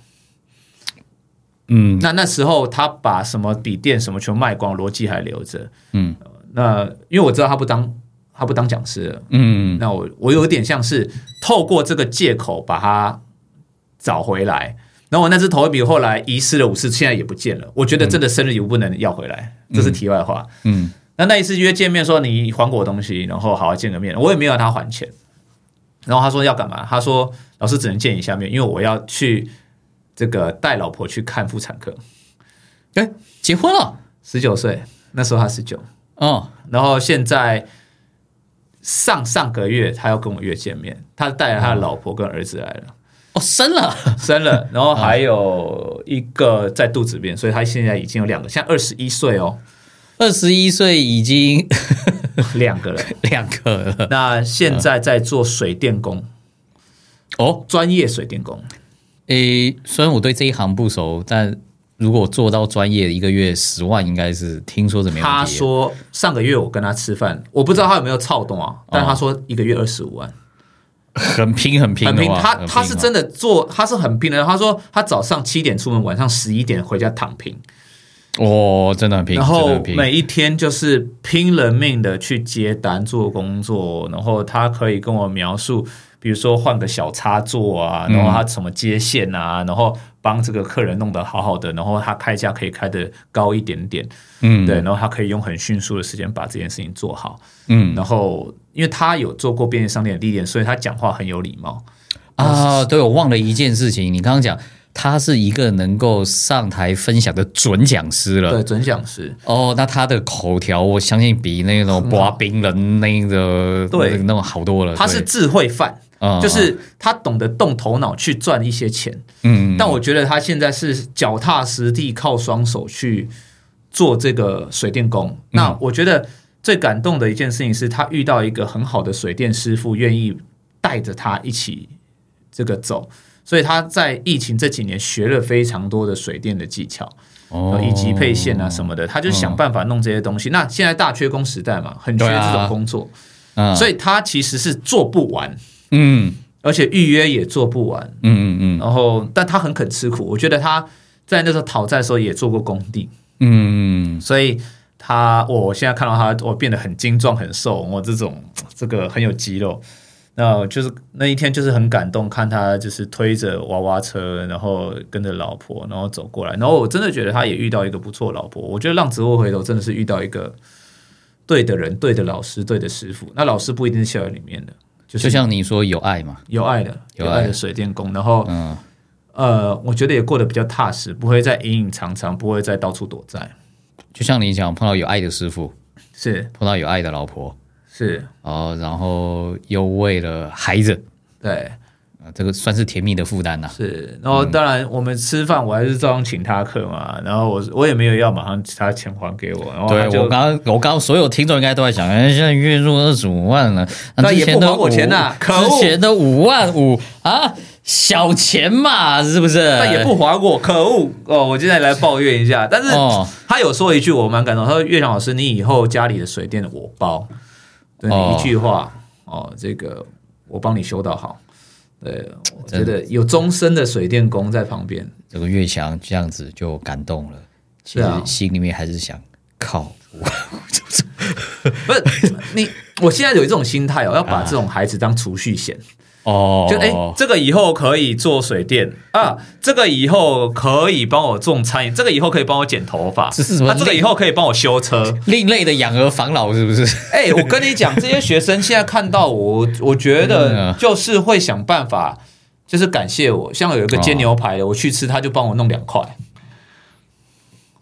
嗯，那那时候他把什么笔电什么全卖光，罗技还留着。嗯，那因为我知道他不当他不当讲师了。嗯，那我我有点像是透过这个借口把他找回来。然后我那支投影笔后来遗失了五次，现在也不见了。我觉得真的生日礼物不能要回来，这是题外话。嗯。那那一次约见面，说你还我东西，然后好好见个面，我也没有让他还钱。然后他说要干嘛？他说老师只能见一下面，因为我要去这个带老婆去看妇产科。哎，结婚了，十九岁，那时候他十九。哦，然后现在上上个月他要跟我约见面，他带了他的老婆跟儿子来了。哦，生了，生了，然后还有一个在肚子边，所以他现在已经有两个，现在二十一岁哦。二十一岁已经 两个了，两个了。那现在在做水电工，哦，专业水电工。诶，虽然我对这一行不熟，但如果做到专业，一个月十万应该是听说怎么样？他说上个月我跟他吃饭，我不知道他有没有操动啊，但他说一个月二十五万。很拼很拼很拼。他他是真的做，他是很拼的。他说他早上七点出门，晚上十一点回家躺平，哦，真的很拼，然后。每一天就是拼了命的去接单做工作。然后他可以跟我描述，比如说换个小插座啊，然后他怎么接线啊，然后帮这个客人弄得好好的，然后他开价可以开得高一点点。嗯，对，然后他可以用很迅速的时间把这件事情做好。嗯然后因为他有做过便利商店的历练，所以他讲话很有礼貌。啊，对，我忘了一件事情，你刚刚讲他是一个能够上台分享的准讲师了。对，准讲师，哦，那他的口条，我相信比那种刮 冰人那个对那种好多了。他是智慧犯，嗯就是他懂得动头脑去赚一些钱。嗯，但我觉得他现在是脚踏实地，靠双手去做这个水电工。那我觉得最感动的一件事情是他遇到一个很好的水电师傅，愿意带着他一起这个走。所以他在疫情这几年学了非常多的水电的技巧，哦以及配线啊什么的，他就想办法弄这些东西。那现在大缺工时代嘛，很缺这种工作，嗯所以他其实是做不完，嗯而且预约也做不完。嗯嗯嗯然后，但他很肯吃苦。我觉得他在那时候讨债的时候也做过工地，嗯，所以他我现在看到他，我变得很精壮、很瘦，我这种这个很有肌肉。那就是那一天就是很感动，看他就是推着娃娃车，然后跟着老婆，然后走过来。然后我真的觉得他也遇到一个不错老婆。我觉得让职务回头真的是遇到一个对的人、对的老师、对的师傅。那老师不一定是校园里面的，就是就像你说有爱嘛，有爱的、有爱有爱的水电工。然后嗯，呃，我觉得也过得比较踏实，不会再隐隐藏藏，不会再到处躲债。就像你讲，碰到有爱的师傅，是碰到有爱的老婆，是，哦，然后又为了孩子，对，啊，这个算是甜蜜的负担呐。是。然后当然，我们吃饭我还是照样请他客嘛，然后我我也没有要马上他钱还给我，然后对我刚刚，我刚刚所有听众应该都在想，哎，现在月入二十五万了，那那也不还我钱呐五可恶。之前的五万五啊，小钱嘛，是不是？但也不还我，可恶。哦！我现在来抱怨一下，但是哦。他有说一句我蛮感动，他说：“岳翔老师，你以后家里的水电我包，对一句话哦，这个我帮你修到好。”对，我觉得有终身的水电工在旁边，这个岳翔这样子就感动了，其实心里面还是想靠我，不是你，我现在有这种心态哦，要把这种孩子当储蓄险，哦，就哎、这个以后可以做水电啊，这个以后可以帮我种餐饮，这个以后可以帮我剪头发，这是什么啊这个以后可以帮我修车。另类的养儿防老是不是？哎、我跟你讲，这些学生现在看到我，我觉嗯得啊就是会想办法，就是感谢我。像有一个煎牛排的，我去吃，他就帮我弄两块。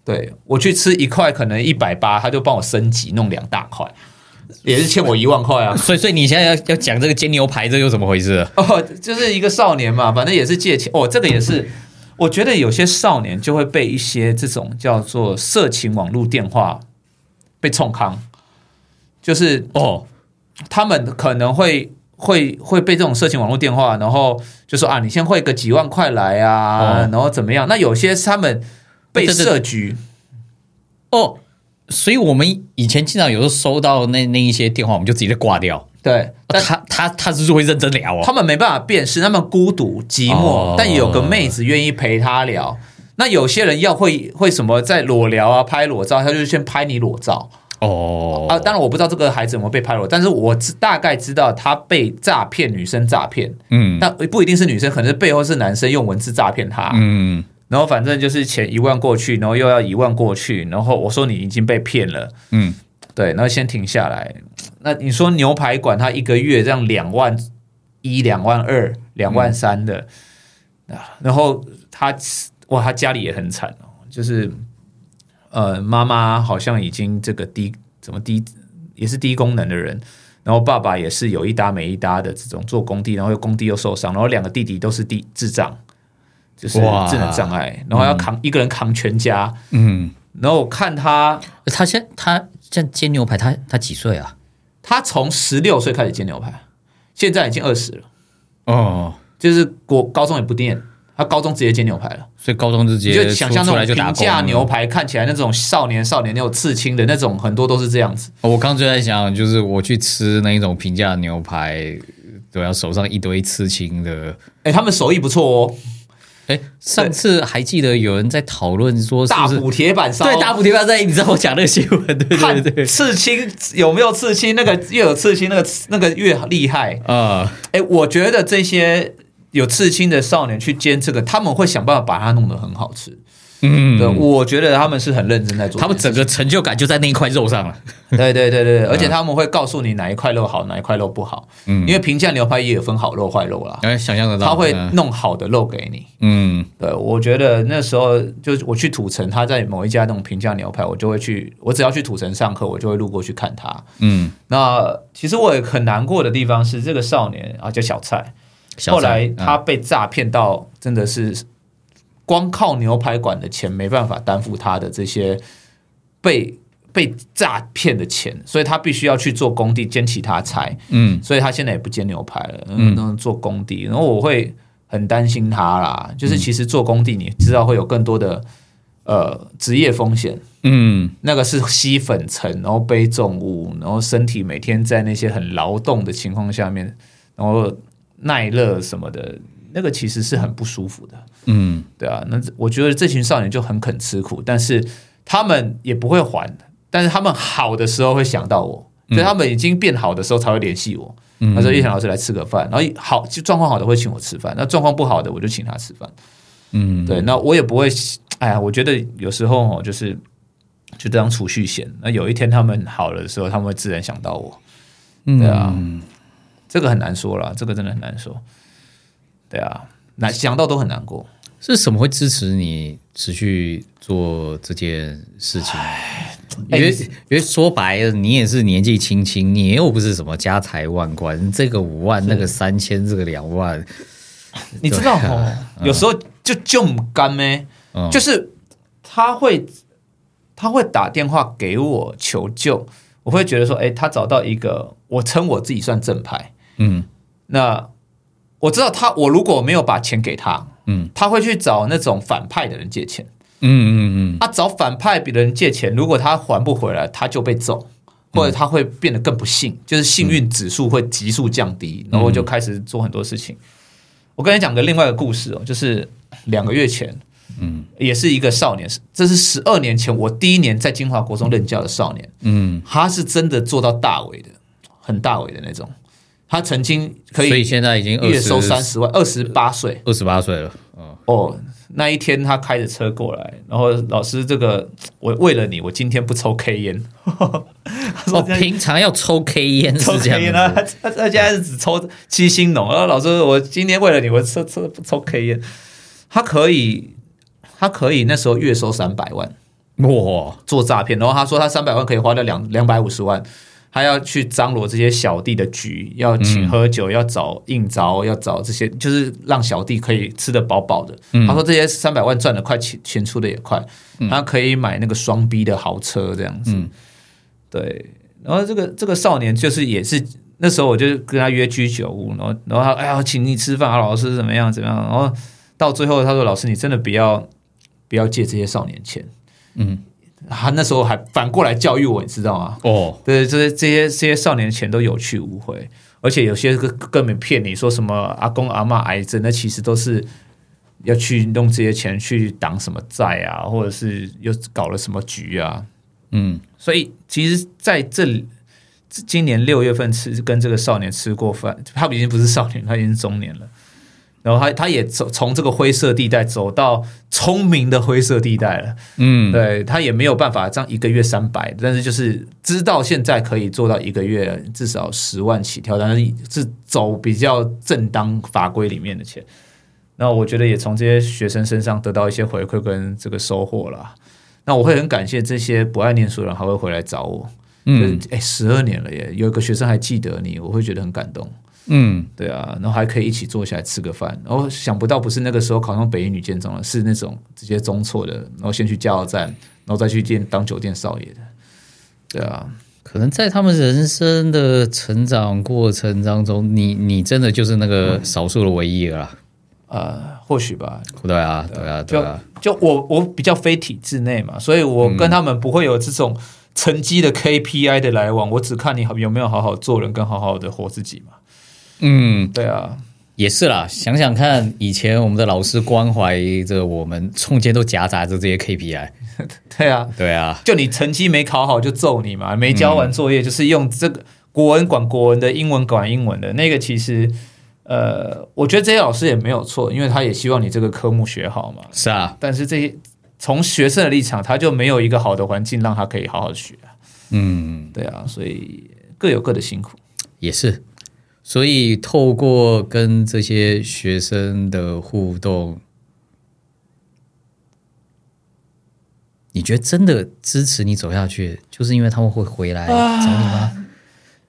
对我去吃一块可能一百八，他就帮我升级弄两大块，也是欠我一万块啊。所以，所以你现在要要讲这个煎牛排，这又怎么回事？哦，就是一个少年嘛，反正也是借钱。哦，这个也是，我觉得有些少年就会被一些这种叫做色情网络电话被冲康，就是哦，他们可能会会会被这种色情网络电话，然后就说啊，你先汇个几万块来啊，哦然后怎么样？那有些是他们被设局，哦，所以我们以前经常有时候收到那那一些电话，我们就直接挂掉。对，但他他他是会认真聊哦？他们没办法辨识，他们孤独寂寞，哦但有个妹子愿意陪他聊。那有些人要会会什么在裸聊啊，拍裸照，他就先拍你裸照哦啊。当然我不知道这个孩子有没有被拍裸，但是我知大概知道他被诈骗，女生诈骗，嗯但不一定是女生，可能是背后是男生用文字诈骗他。嗯然后反正就是钱一万过去，然后又要一万过去，然后我说你已经被骗了，嗯，对，然后先停下来。那你说牛排馆他一个月这样两万一、两万二、两万三的、啊，然后他哇，他家里也很惨哦，就是呃，妈妈好像已经这个低怎么低也是低功能的人。然后爸爸也是有一搭没一搭的这种做工地，然后又工地又受伤，然后两个弟弟都是地智障，就是哇智能障碍，然后要扛、一个人扛全家。嗯，然后我看他，他现他现在煎牛排，他他几岁啊？他从十六岁开始煎牛排，现在已经二十了，哦，就是国高中也不念，他高中直接煎牛排了。所以高中直接就想象那种平价牛。排，看起来那种少年少年那种刺青的那种，很多都是这样子。我刚刚就在想，就是我去吃那一种平价牛排，对啊，手上一堆刺青的。哎，他们手艺不错哦。哎，上次还记得有人在讨论说，大补铁板烧，对，大补铁板烧，你知道我讲那个新闻，对对 对，刺青有没有刺青？那个越有刺青，那个那个越厉害啊！哎，我觉得这些有刺青的少年去煎这个，他们会想办法把它弄得很好吃。嗯，对，我觉得他们是很认真在做，他们整个成就感就在那一块肉上了。对对对对，而且他们会告诉你哪一块肉好，哪一块肉不好。嗯，因为平价牛排也有分好肉坏肉啦。哎，想象得到，他会弄好的肉给你。嗯，对，我觉得那时候就我去土城，他在某一家那种平价牛排，我就会去，我只要去土城上课，我就会路过去看他。嗯，那其实我也很难过的地方是，这个少年啊叫小蔡，后来他被诈骗到真的是。光靠牛排馆的钱没办法担负他的这些被被诈骗的钱，所以他必须要去做工地兼其他差。嗯，所以他现在也不煎牛排了，嗯，做工地。然后我会很担心他啦，就是其实做工地你知道会有更多的呃职业风险。嗯，那个是吸粉尘，然后背重物，然后身体每天在那些很劳动的情况下面，然后耐热什么的。那个其实是很不舒服的，嗯，对啊，那我觉得这群少年就很肯吃苦，但是他们也不会还，但是他们好的时候会想到我，所以他们已经变好的时候才会联系我。他说：“叶翔老师来吃个饭。”然后好就状况好的会请我吃饭，那状况不好的我就请他吃饭。嗯，对，那我也不会，哎呀，我觉得有时候哦，就是就当储蓄险。那有一天他们好了的时候，他们会自然想到我。对啊，这个很难说了，这个真的很难说。对啊，难想到都很难过。是什么会支持你持续做这件事情？因为因为说白了，你也是年纪轻轻，你又不是什么家财万贯，这个五万，那个三千，这个两万，你知道哦？有时候就就干咩，就是他会他会打电话给我求救，我会觉得说，哎，他找到一个，我称我自己算正牌，嗯，那。我知道他，我如果没有把钱给他，嗯，他会去找那种反派的人借钱，嗯嗯嗯，他找反派别人借钱，如果他还不回来，他就被揍，或者他会变得更不幸，就是幸运指数会急速降低，然后就开始做很多事情。我跟你讲个另外一个故事哦，就是两个月前，嗯，也是一个少年，这是十二年前我第一年在金华国中任教的少年，嗯，他是真的做到大伟的，很大伟的那种。他曾经可以，所以现在已经月收三十万，二十八岁，二十八岁了。哦，那一天他开着车过来，然后老师，这个我为了你，我今天不抽 K 烟。哦，平常要抽 K 烟是这样他他他现在是只抽七星浓。然后老师，我今天为了你，我抽抽不抽 K 烟。他可以，他可以那时候月收三百万，哇，做诈骗。然后他说他三百万可以花掉两两百五十万。他要去张罗这些小弟的局，要请喝酒，要找应招，要找这些，就是让小弟可以吃得饱饱的。他说这些三百万赚的快，钱钱出的也快，他可以买那个双 B 的豪车这样子。对，然后这个这个少年就是也是那时候我就跟他约居酒屋，然后然后他哎呀请你吃饭啊，老师怎么样怎么样？然后到最后他说老师你真的不要不要借这些少年钱，嗯。他那时候还反过来教育我，你知道吗？哦，对，这些这些这些少年的钱都有去无回，而且有些根根本骗你说什么阿公阿妈癌症，那其实都是要去弄这些钱去挡什么债啊，或者是又搞了什么局啊？嗯，所以其实在这里，今年六月份吃跟这个少年吃过饭，他已经不是少年，他已经是中年了。然后他他也走从这个灰色地带走到聪明的灰色地带了，嗯，对他也没有办法这样一个月三百，但是就是知道现在可以做到一个月至少十万起跳，但是是走比较正当法规里面的钱。那我觉得也从这些学生身上得到一些回馈跟这个收获了。那我会很感谢这些不爱念书的人还会回来找我，嗯，哎，十二年了耶，有一个学生还记得你，我会觉得很感动。嗯，对啊，然后还可以一起坐下来吃个饭，然后想不到不是那个时候考上北一女建中了，是那种直接中错的，然后先去加油站，然后再去店当酒店少爷的，对啊，可能在他们人生的成长过程当中，你你真的就是那个少数的唯一了，啊，或许吧，对啊，对啊，对啊，就我我比较非体制内嘛，所以我跟他们不会有这种成绩的 KPI 的来往，我只看你有没有好好做人，跟好好的活自己嘛。嗯，对啊，也是啦。想想看，以前我们的老师关怀着我们，中间都夹杂着这些 KPI。对啊，对啊，就你成绩没考好就揍你嘛，没交完作业就是用这个国文管国文的，英文管英文的那个，其实。呃，我觉得这些老师也没有错，因为他也希望你这个科目学好嘛。是啊，但是这些从学生的立场，他就没有一个好的环境让他可以好好学。嗯，对啊，所以各有各的辛苦。也是，所以透过跟这些学生的互动，你觉得真的支持你走下去，就是因为他们会回来找你吗？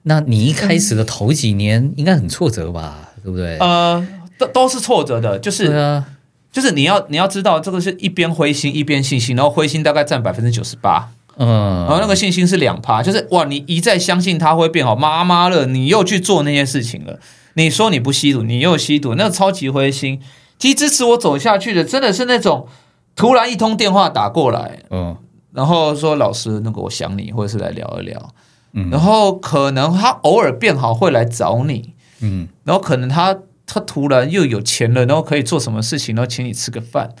那你一开始的头几年应该很挫折吧？对不对？呃，都都是挫折的，就是，啊，就是你要你要知道，这个是一边灰心一边信心，然后灰心大概占百分之九十八，嗯，然后那个信心是两趴，就是哇，你一再相信他会变好，妈妈了，你又去做那些事情了，你说你不吸毒，你又吸毒，那个超级灰心。其实支持我走下去的，真的是那种突然一通电话打过来，嗯，然后说老师，那个我想你，或者是来聊一聊，嗯，然后可能他偶尔变好会来找你。嗯，然后可能他他突然又有钱了，然后可以做什么事情，然后请你吃个饭，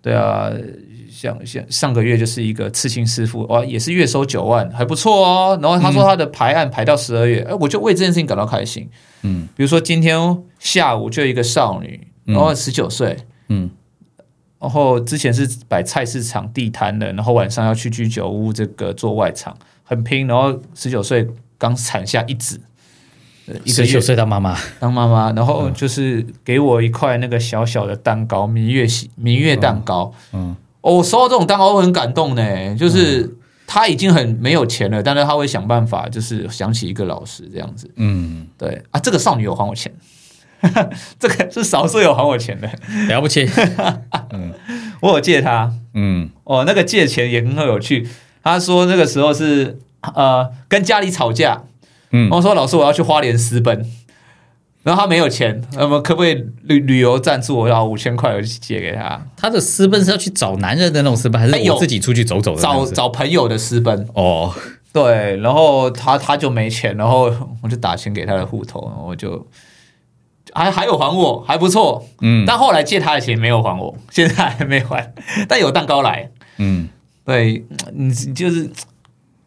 对啊，像像上个月就是一个刺青师傅，哇，也是月收九万，还不错哦。然后他说他的排案排到十二月，哎，我就为这件事情感到开心。嗯，比如说今天下午就一个少女，然后十九岁，嗯，然后之前是摆菜市场地摊的，然后晚上要去居酒屋这个做外场，很拼，然后十九岁刚产下一子。十九岁当妈妈，当妈妈，然后就是给我一块那个小小的蛋糕，明月喜明月蛋糕。嗯，我收到这种蛋糕我很感动呢。就是他已经很没有钱了，但是他会想办法，就是想起一个老师这样子。嗯，对啊，这个少女有还我钱，这个是少数有还我钱的，了不起。嗯，我有借他。嗯，哦，那个借钱也很有趣。他说那个时候是呃跟家里吵架。嗯，我说老师，我要去花莲私奔，然后他没有钱，那么可不可以旅旅游赞助我要五千块，我就借给他。他的私奔是要去找男人的那种私奔，还是我自己出去走走的？找找朋友的私奔哦。对，然后他他就没钱，然后我就打钱给他的户头，我就还还有还我，还不错。嗯，但后来借他的钱没有还我，现在还没还，但有蛋糕来。嗯，对你就是。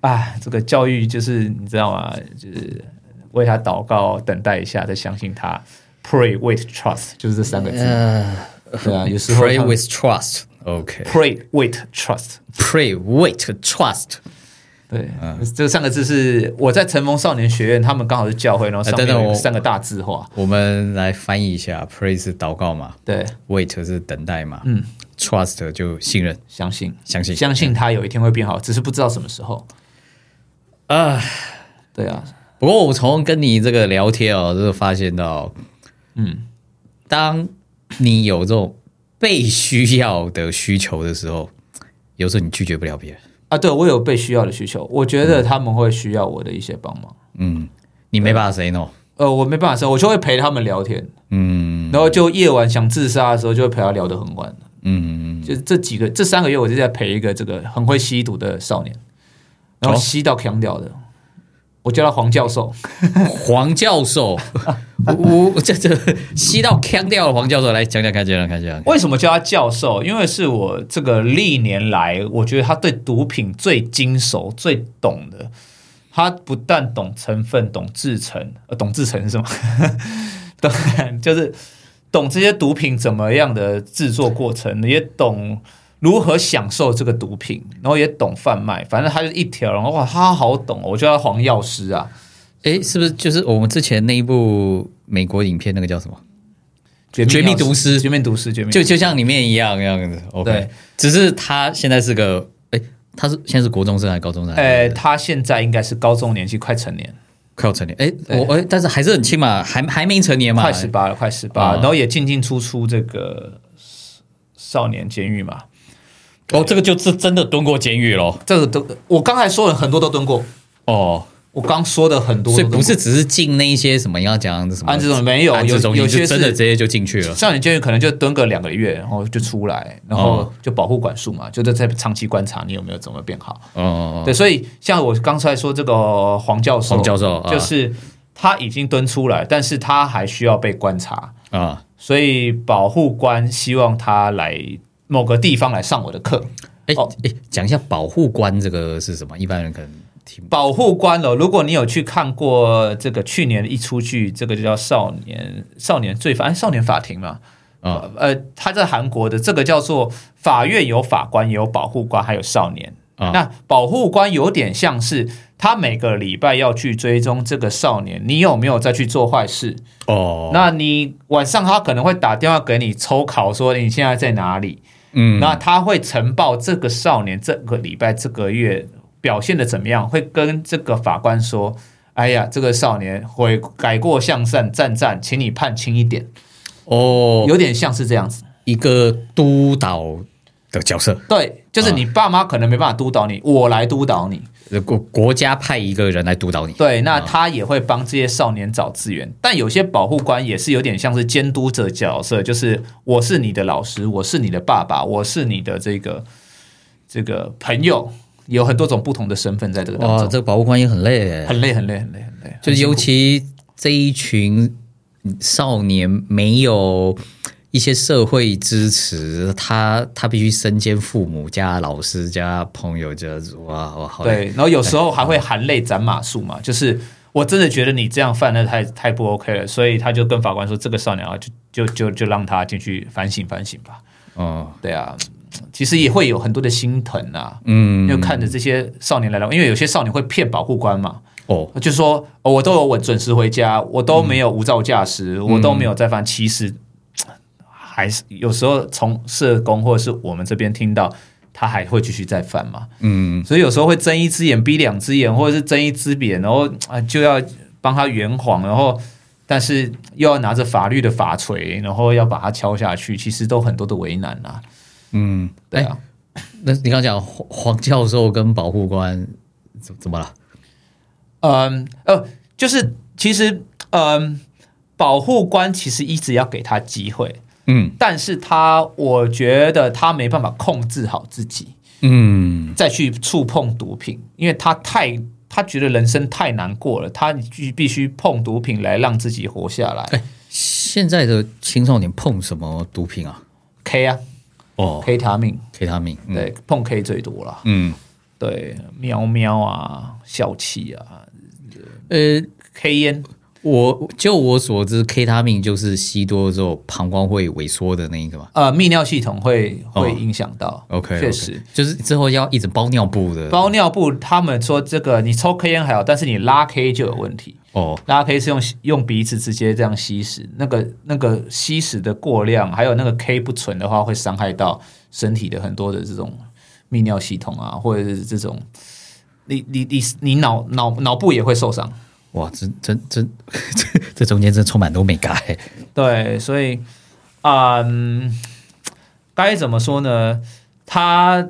啊，这个教育就是你知道吗？就是为他祷告，等待一下，再相信他。Pray, wait, trust，就是这三个字。对啊，有时候 Pray with trust，OK。Pray, wait, trust。Pray, wait, trust。对，这三个字是我在承蒙少年学院，他们刚好是教会，然后上面有三个大字画。我们来翻译一下：Pray 是祷告嘛？对，Wait 是等待嘛？嗯，Trust 就信任、相信、相信、相信他有一天会变好，只是不知道什么时候。啊，对啊。不过我从跟你这个聊天哦，就是发现到，嗯，当你有这种被需要的需求的时候，有时候你拒绝不了别人啊。对我有被需要的需求，我觉得他们会需要我的一些帮忙。嗯，你没办法 say no。呃，我没办法 say，我就会陪他们聊天。嗯，然后就夜晚想自杀的时候，就会陪他聊得很晚。嗯，就这几个这三个月，我就在陪一个这个很会吸毒的少年。然后吸到腔掉的，我叫他黄教授。黄教授，我这这吸到腔掉了黄教授来讲讲看，讲讲看，讲为什么叫他教授？因为是我这个历年来，我觉得他对毒品最精熟、最懂的。他不但懂成分、懂制成，呃，懂制成是吗？懂就是懂这些毒品怎么样的制作过程，也懂。如何享受这个毒品，然后也懂贩卖，反正他就一条，然后哇，他好懂，我叫他黄药师啊，哎，是不是就是我们之前那一部美国影片，那个叫什么《绝命毒师》？绝命毒师，绝命就就像里面一样样子。OK，只是他现在是个，哎，他是现在是国中生还是高中生？哎，他现在应该是高中年纪，快成年，快要成年。哎，我哎，但是还是很轻嘛，还还没成年嘛，快十八了，快十八，然后也进进出出这个少年监狱嘛。哦，这个就是真的蹲过监狱喽。这个都，我刚才说了很多都蹲过。哦，我刚说的很多，所以不是只是进那一些什么要讲什么安置中没有，有有些真的直接就进去了。少年监狱可能就蹲个两个月，然后就出来，然后就保护管束嘛，就在在长期观察你有没有怎么变好。哦，对，所以像我刚才说这个黄教授，黄教授就是他已经蹲出来，但是他还需要被观察啊，所以保护官希望他来某个地方来上我的课。哎哎，讲一下保护官这个是什么？一般人可能听保护官了。如果你有去看过这个去年一出剧，这个就叫少年少年罪犯，少年法庭嘛。啊呃，他在韩国的这个叫做法院有法官，也有保护官，还有少年。那保护官有点像是他每个礼拜要去追踪这个少年，你有没有再去做坏事？哦，那你晚上他可能会打电话给你抽考，说你现在在哪里？嗯，那他会呈报这个少年这个礼拜、这个月表现的怎么样？会跟这个法官说：“哎呀，这个少年会改过向善，赞赞，请你判轻一点。”哦，有点像是这样子，一个督导的角色。对，就是你爸妈可能没办法督导你，我来督导你。国国家派一个人来督导你。对，那他也会帮这些少年找资源，但有些保护官也是有点像是监督者角色，就是我是你的老师，我是你的爸爸，我是你的这个这个朋友，有很多种不同的身份在这个当中。这个保护官也很累，很累，很累，很累，很累。就尤其这一群少年没有。一些社会支持他，他必须身兼父母加老师加朋友，这样子哇哇好。对，然后有时候还会含泪斩马谡嘛，就是我真的觉得你这样犯的太太不 OK 了，所以他就跟法官说，这个少年啊，就就就就让他进去反省反省吧。哦，对啊，其实也会有很多的心疼啊，嗯，就看着这些少年来了，因为有些少年会骗保护官嘛，哦，就说我都有我准时回家，我都没有无照驾驶，我都没有再犯歧视。还是有时候从社工或者是我们这边听到，他还会继续再犯嘛？嗯，所以有时候会睁一只眼闭两只眼，或者是睁一只眼，然后啊就要帮他圆谎，然后但是又要拿着法律的法锤，然后要把他敲下去，其实都很多的为难啊。嗯，对啊。那你刚讲黄黄教授跟保护官怎怎么了？嗯呃，就是其实嗯，保护官其实一直要给他机会。嗯，但是他我觉得他没办法控制好自己，嗯，再去触碰毒品，因为他太他觉得人生太难过了，他必必须碰毒品来让自己活下来。哎，现在的青少年碰什么毒品啊？K 啊，哦，K 他命，K 他命，对，碰 K 最多了。嗯，对，喵喵啊，笑气啊，呃，K 烟。我就我所知，K 他命就是吸多之后膀胱会萎缩的那一个嘛？呃，泌尿系统会会影响到。OK，确实，就是之后要一直包尿布的。包尿布，他们说这个你抽 K 烟还好，但是你拉 K 就有问题。哦，拉 K 是用用鼻子直接这样吸食，那个那个吸食的过量，还有那个 K 不纯的话，会伤害到身体的很多的这种泌尿系统啊，或者是这种，你你你你脑脑脑部也会受伤。哇，这这这，这这中间真充满都没改。对，所以，嗯，该怎么说呢？他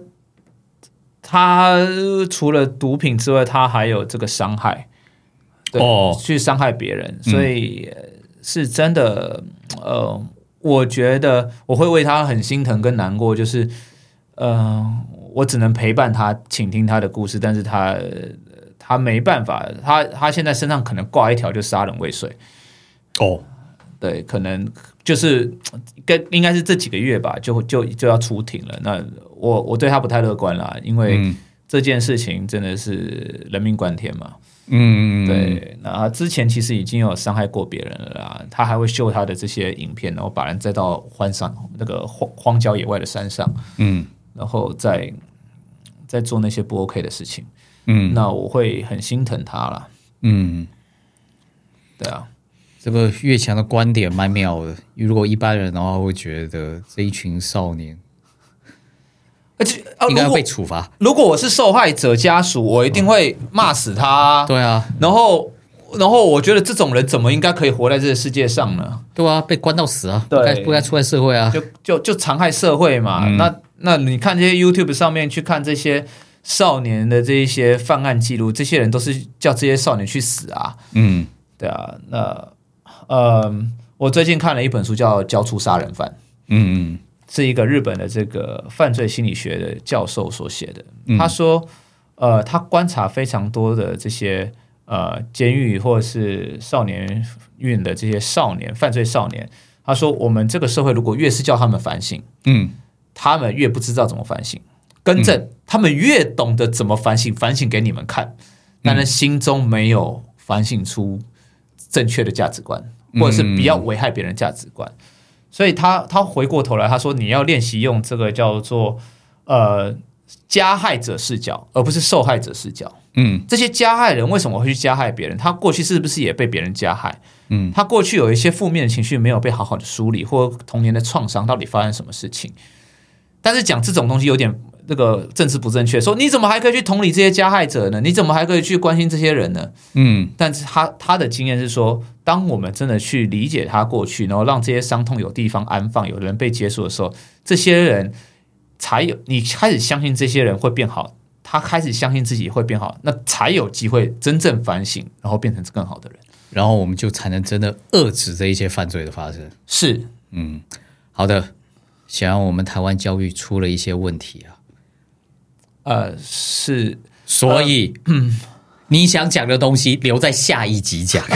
他除了毒品之外，他还有这个伤害，哦，去伤害别人，所以是真的。呃，我觉得我会为他很心疼跟难过，就是，嗯，我只能陪伴他，倾听他的故事，但是他。他没办法，他他现在身上可能挂一条就杀人未遂，哦，对，可能就是跟应该是这几个月吧，就就就要出庭了。那我我对他不太乐观啦，因为这件事情真的是人命关天嘛。嗯，对。那之前其实已经有伤害过别人了啦，他还会秀他的这些影片，然后把人载到荒山那个荒荒郊野外的山上，嗯，然后再再做那些不 OK 的事情。嗯，那我会很心疼他了。嗯，对啊，这个越强的观点蛮妙的。如果一般人的话，会觉得这一群少年，而且应该被处罚。如果我是受害者家属，我一定会骂死他。对啊，然后，然后我觉得这种人怎么应该可以活在这个世界上呢？对啊，被关到死啊，不该不该出来社会啊？就就就残害社会嘛。那那你看这些 YouTube 上面去看这些。少年的这一些犯案记录，这些人都是叫这些少年去死啊！嗯，对啊，那呃，我最近看了一本书，叫《交出杀人犯》，嗯嗯，是一个日本的这个犯罪心理学的教授所写的。他说，呃，他观察非常多的这些呃监狱或者是少年运的这些少年犯罪少年，他说我们这个社会如果越是叫他们反省，嗯，他们越不知道怎么反省，更正，他们越懂得怎么反省，反省给你们看，但是心中没有反省出正确的价值观，或者是不要危害别人价值观。所以他他回过头来，他说你要练习用这个叫做呃加害者视角，而不是受害者视角。嗯，这些加害人为什么会去加害别人？他过去是不是也被别人加害？嗯，他过去有一些负面的情绪没有被好好的梳理，或童年的创伤到底发生什么事情？但是讲这种东西有点这个政治不正确，说你怎么还可以去同理这些加害者呢？你怎么还可以去关心这些人呢？嗯，但是他他的经验是说，当我们真的去理解他过去，然后让这些伤痛有地方安放，有人被接受的时候，这些人才有你开始相信这些人会变好，他开始相信自己会变好，那才有机会真正反省，然后变成更好的人。然后我们就才能真的遏制这一些犯罪的发生。是，嗯，好的。显然我们台湾教育出了一些问题啊。呃，是，所以，嗯，你想讲的东西留在下一集讲。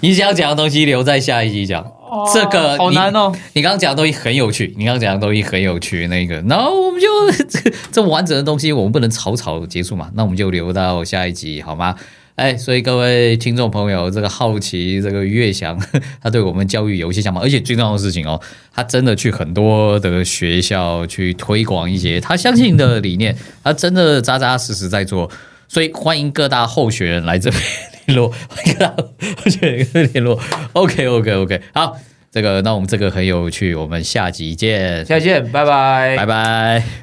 你想讲的东西留在下一集讲。这个好难哦。你刚刚讲的东西很有趣，你刚刚讲的东西很有趣。那个，然后我们就 这这完整的东西，我们不能草草结束嘛？那我们就留到下一集好吗？哎，所以各位听众朋友，这个好奇，这个岳翔 他对我们教育有一些想法，而且最重要的事情哦，他真的去很多的学校去推广一些他相信的理念，他真的扎扎实实在做。所以欢迎各大候选人来这边联络，欢迎各大候选人联络。OK，OK，OK，好，这个那我们这个很有趣，我们下集见，下期见，拜拜，拜拜。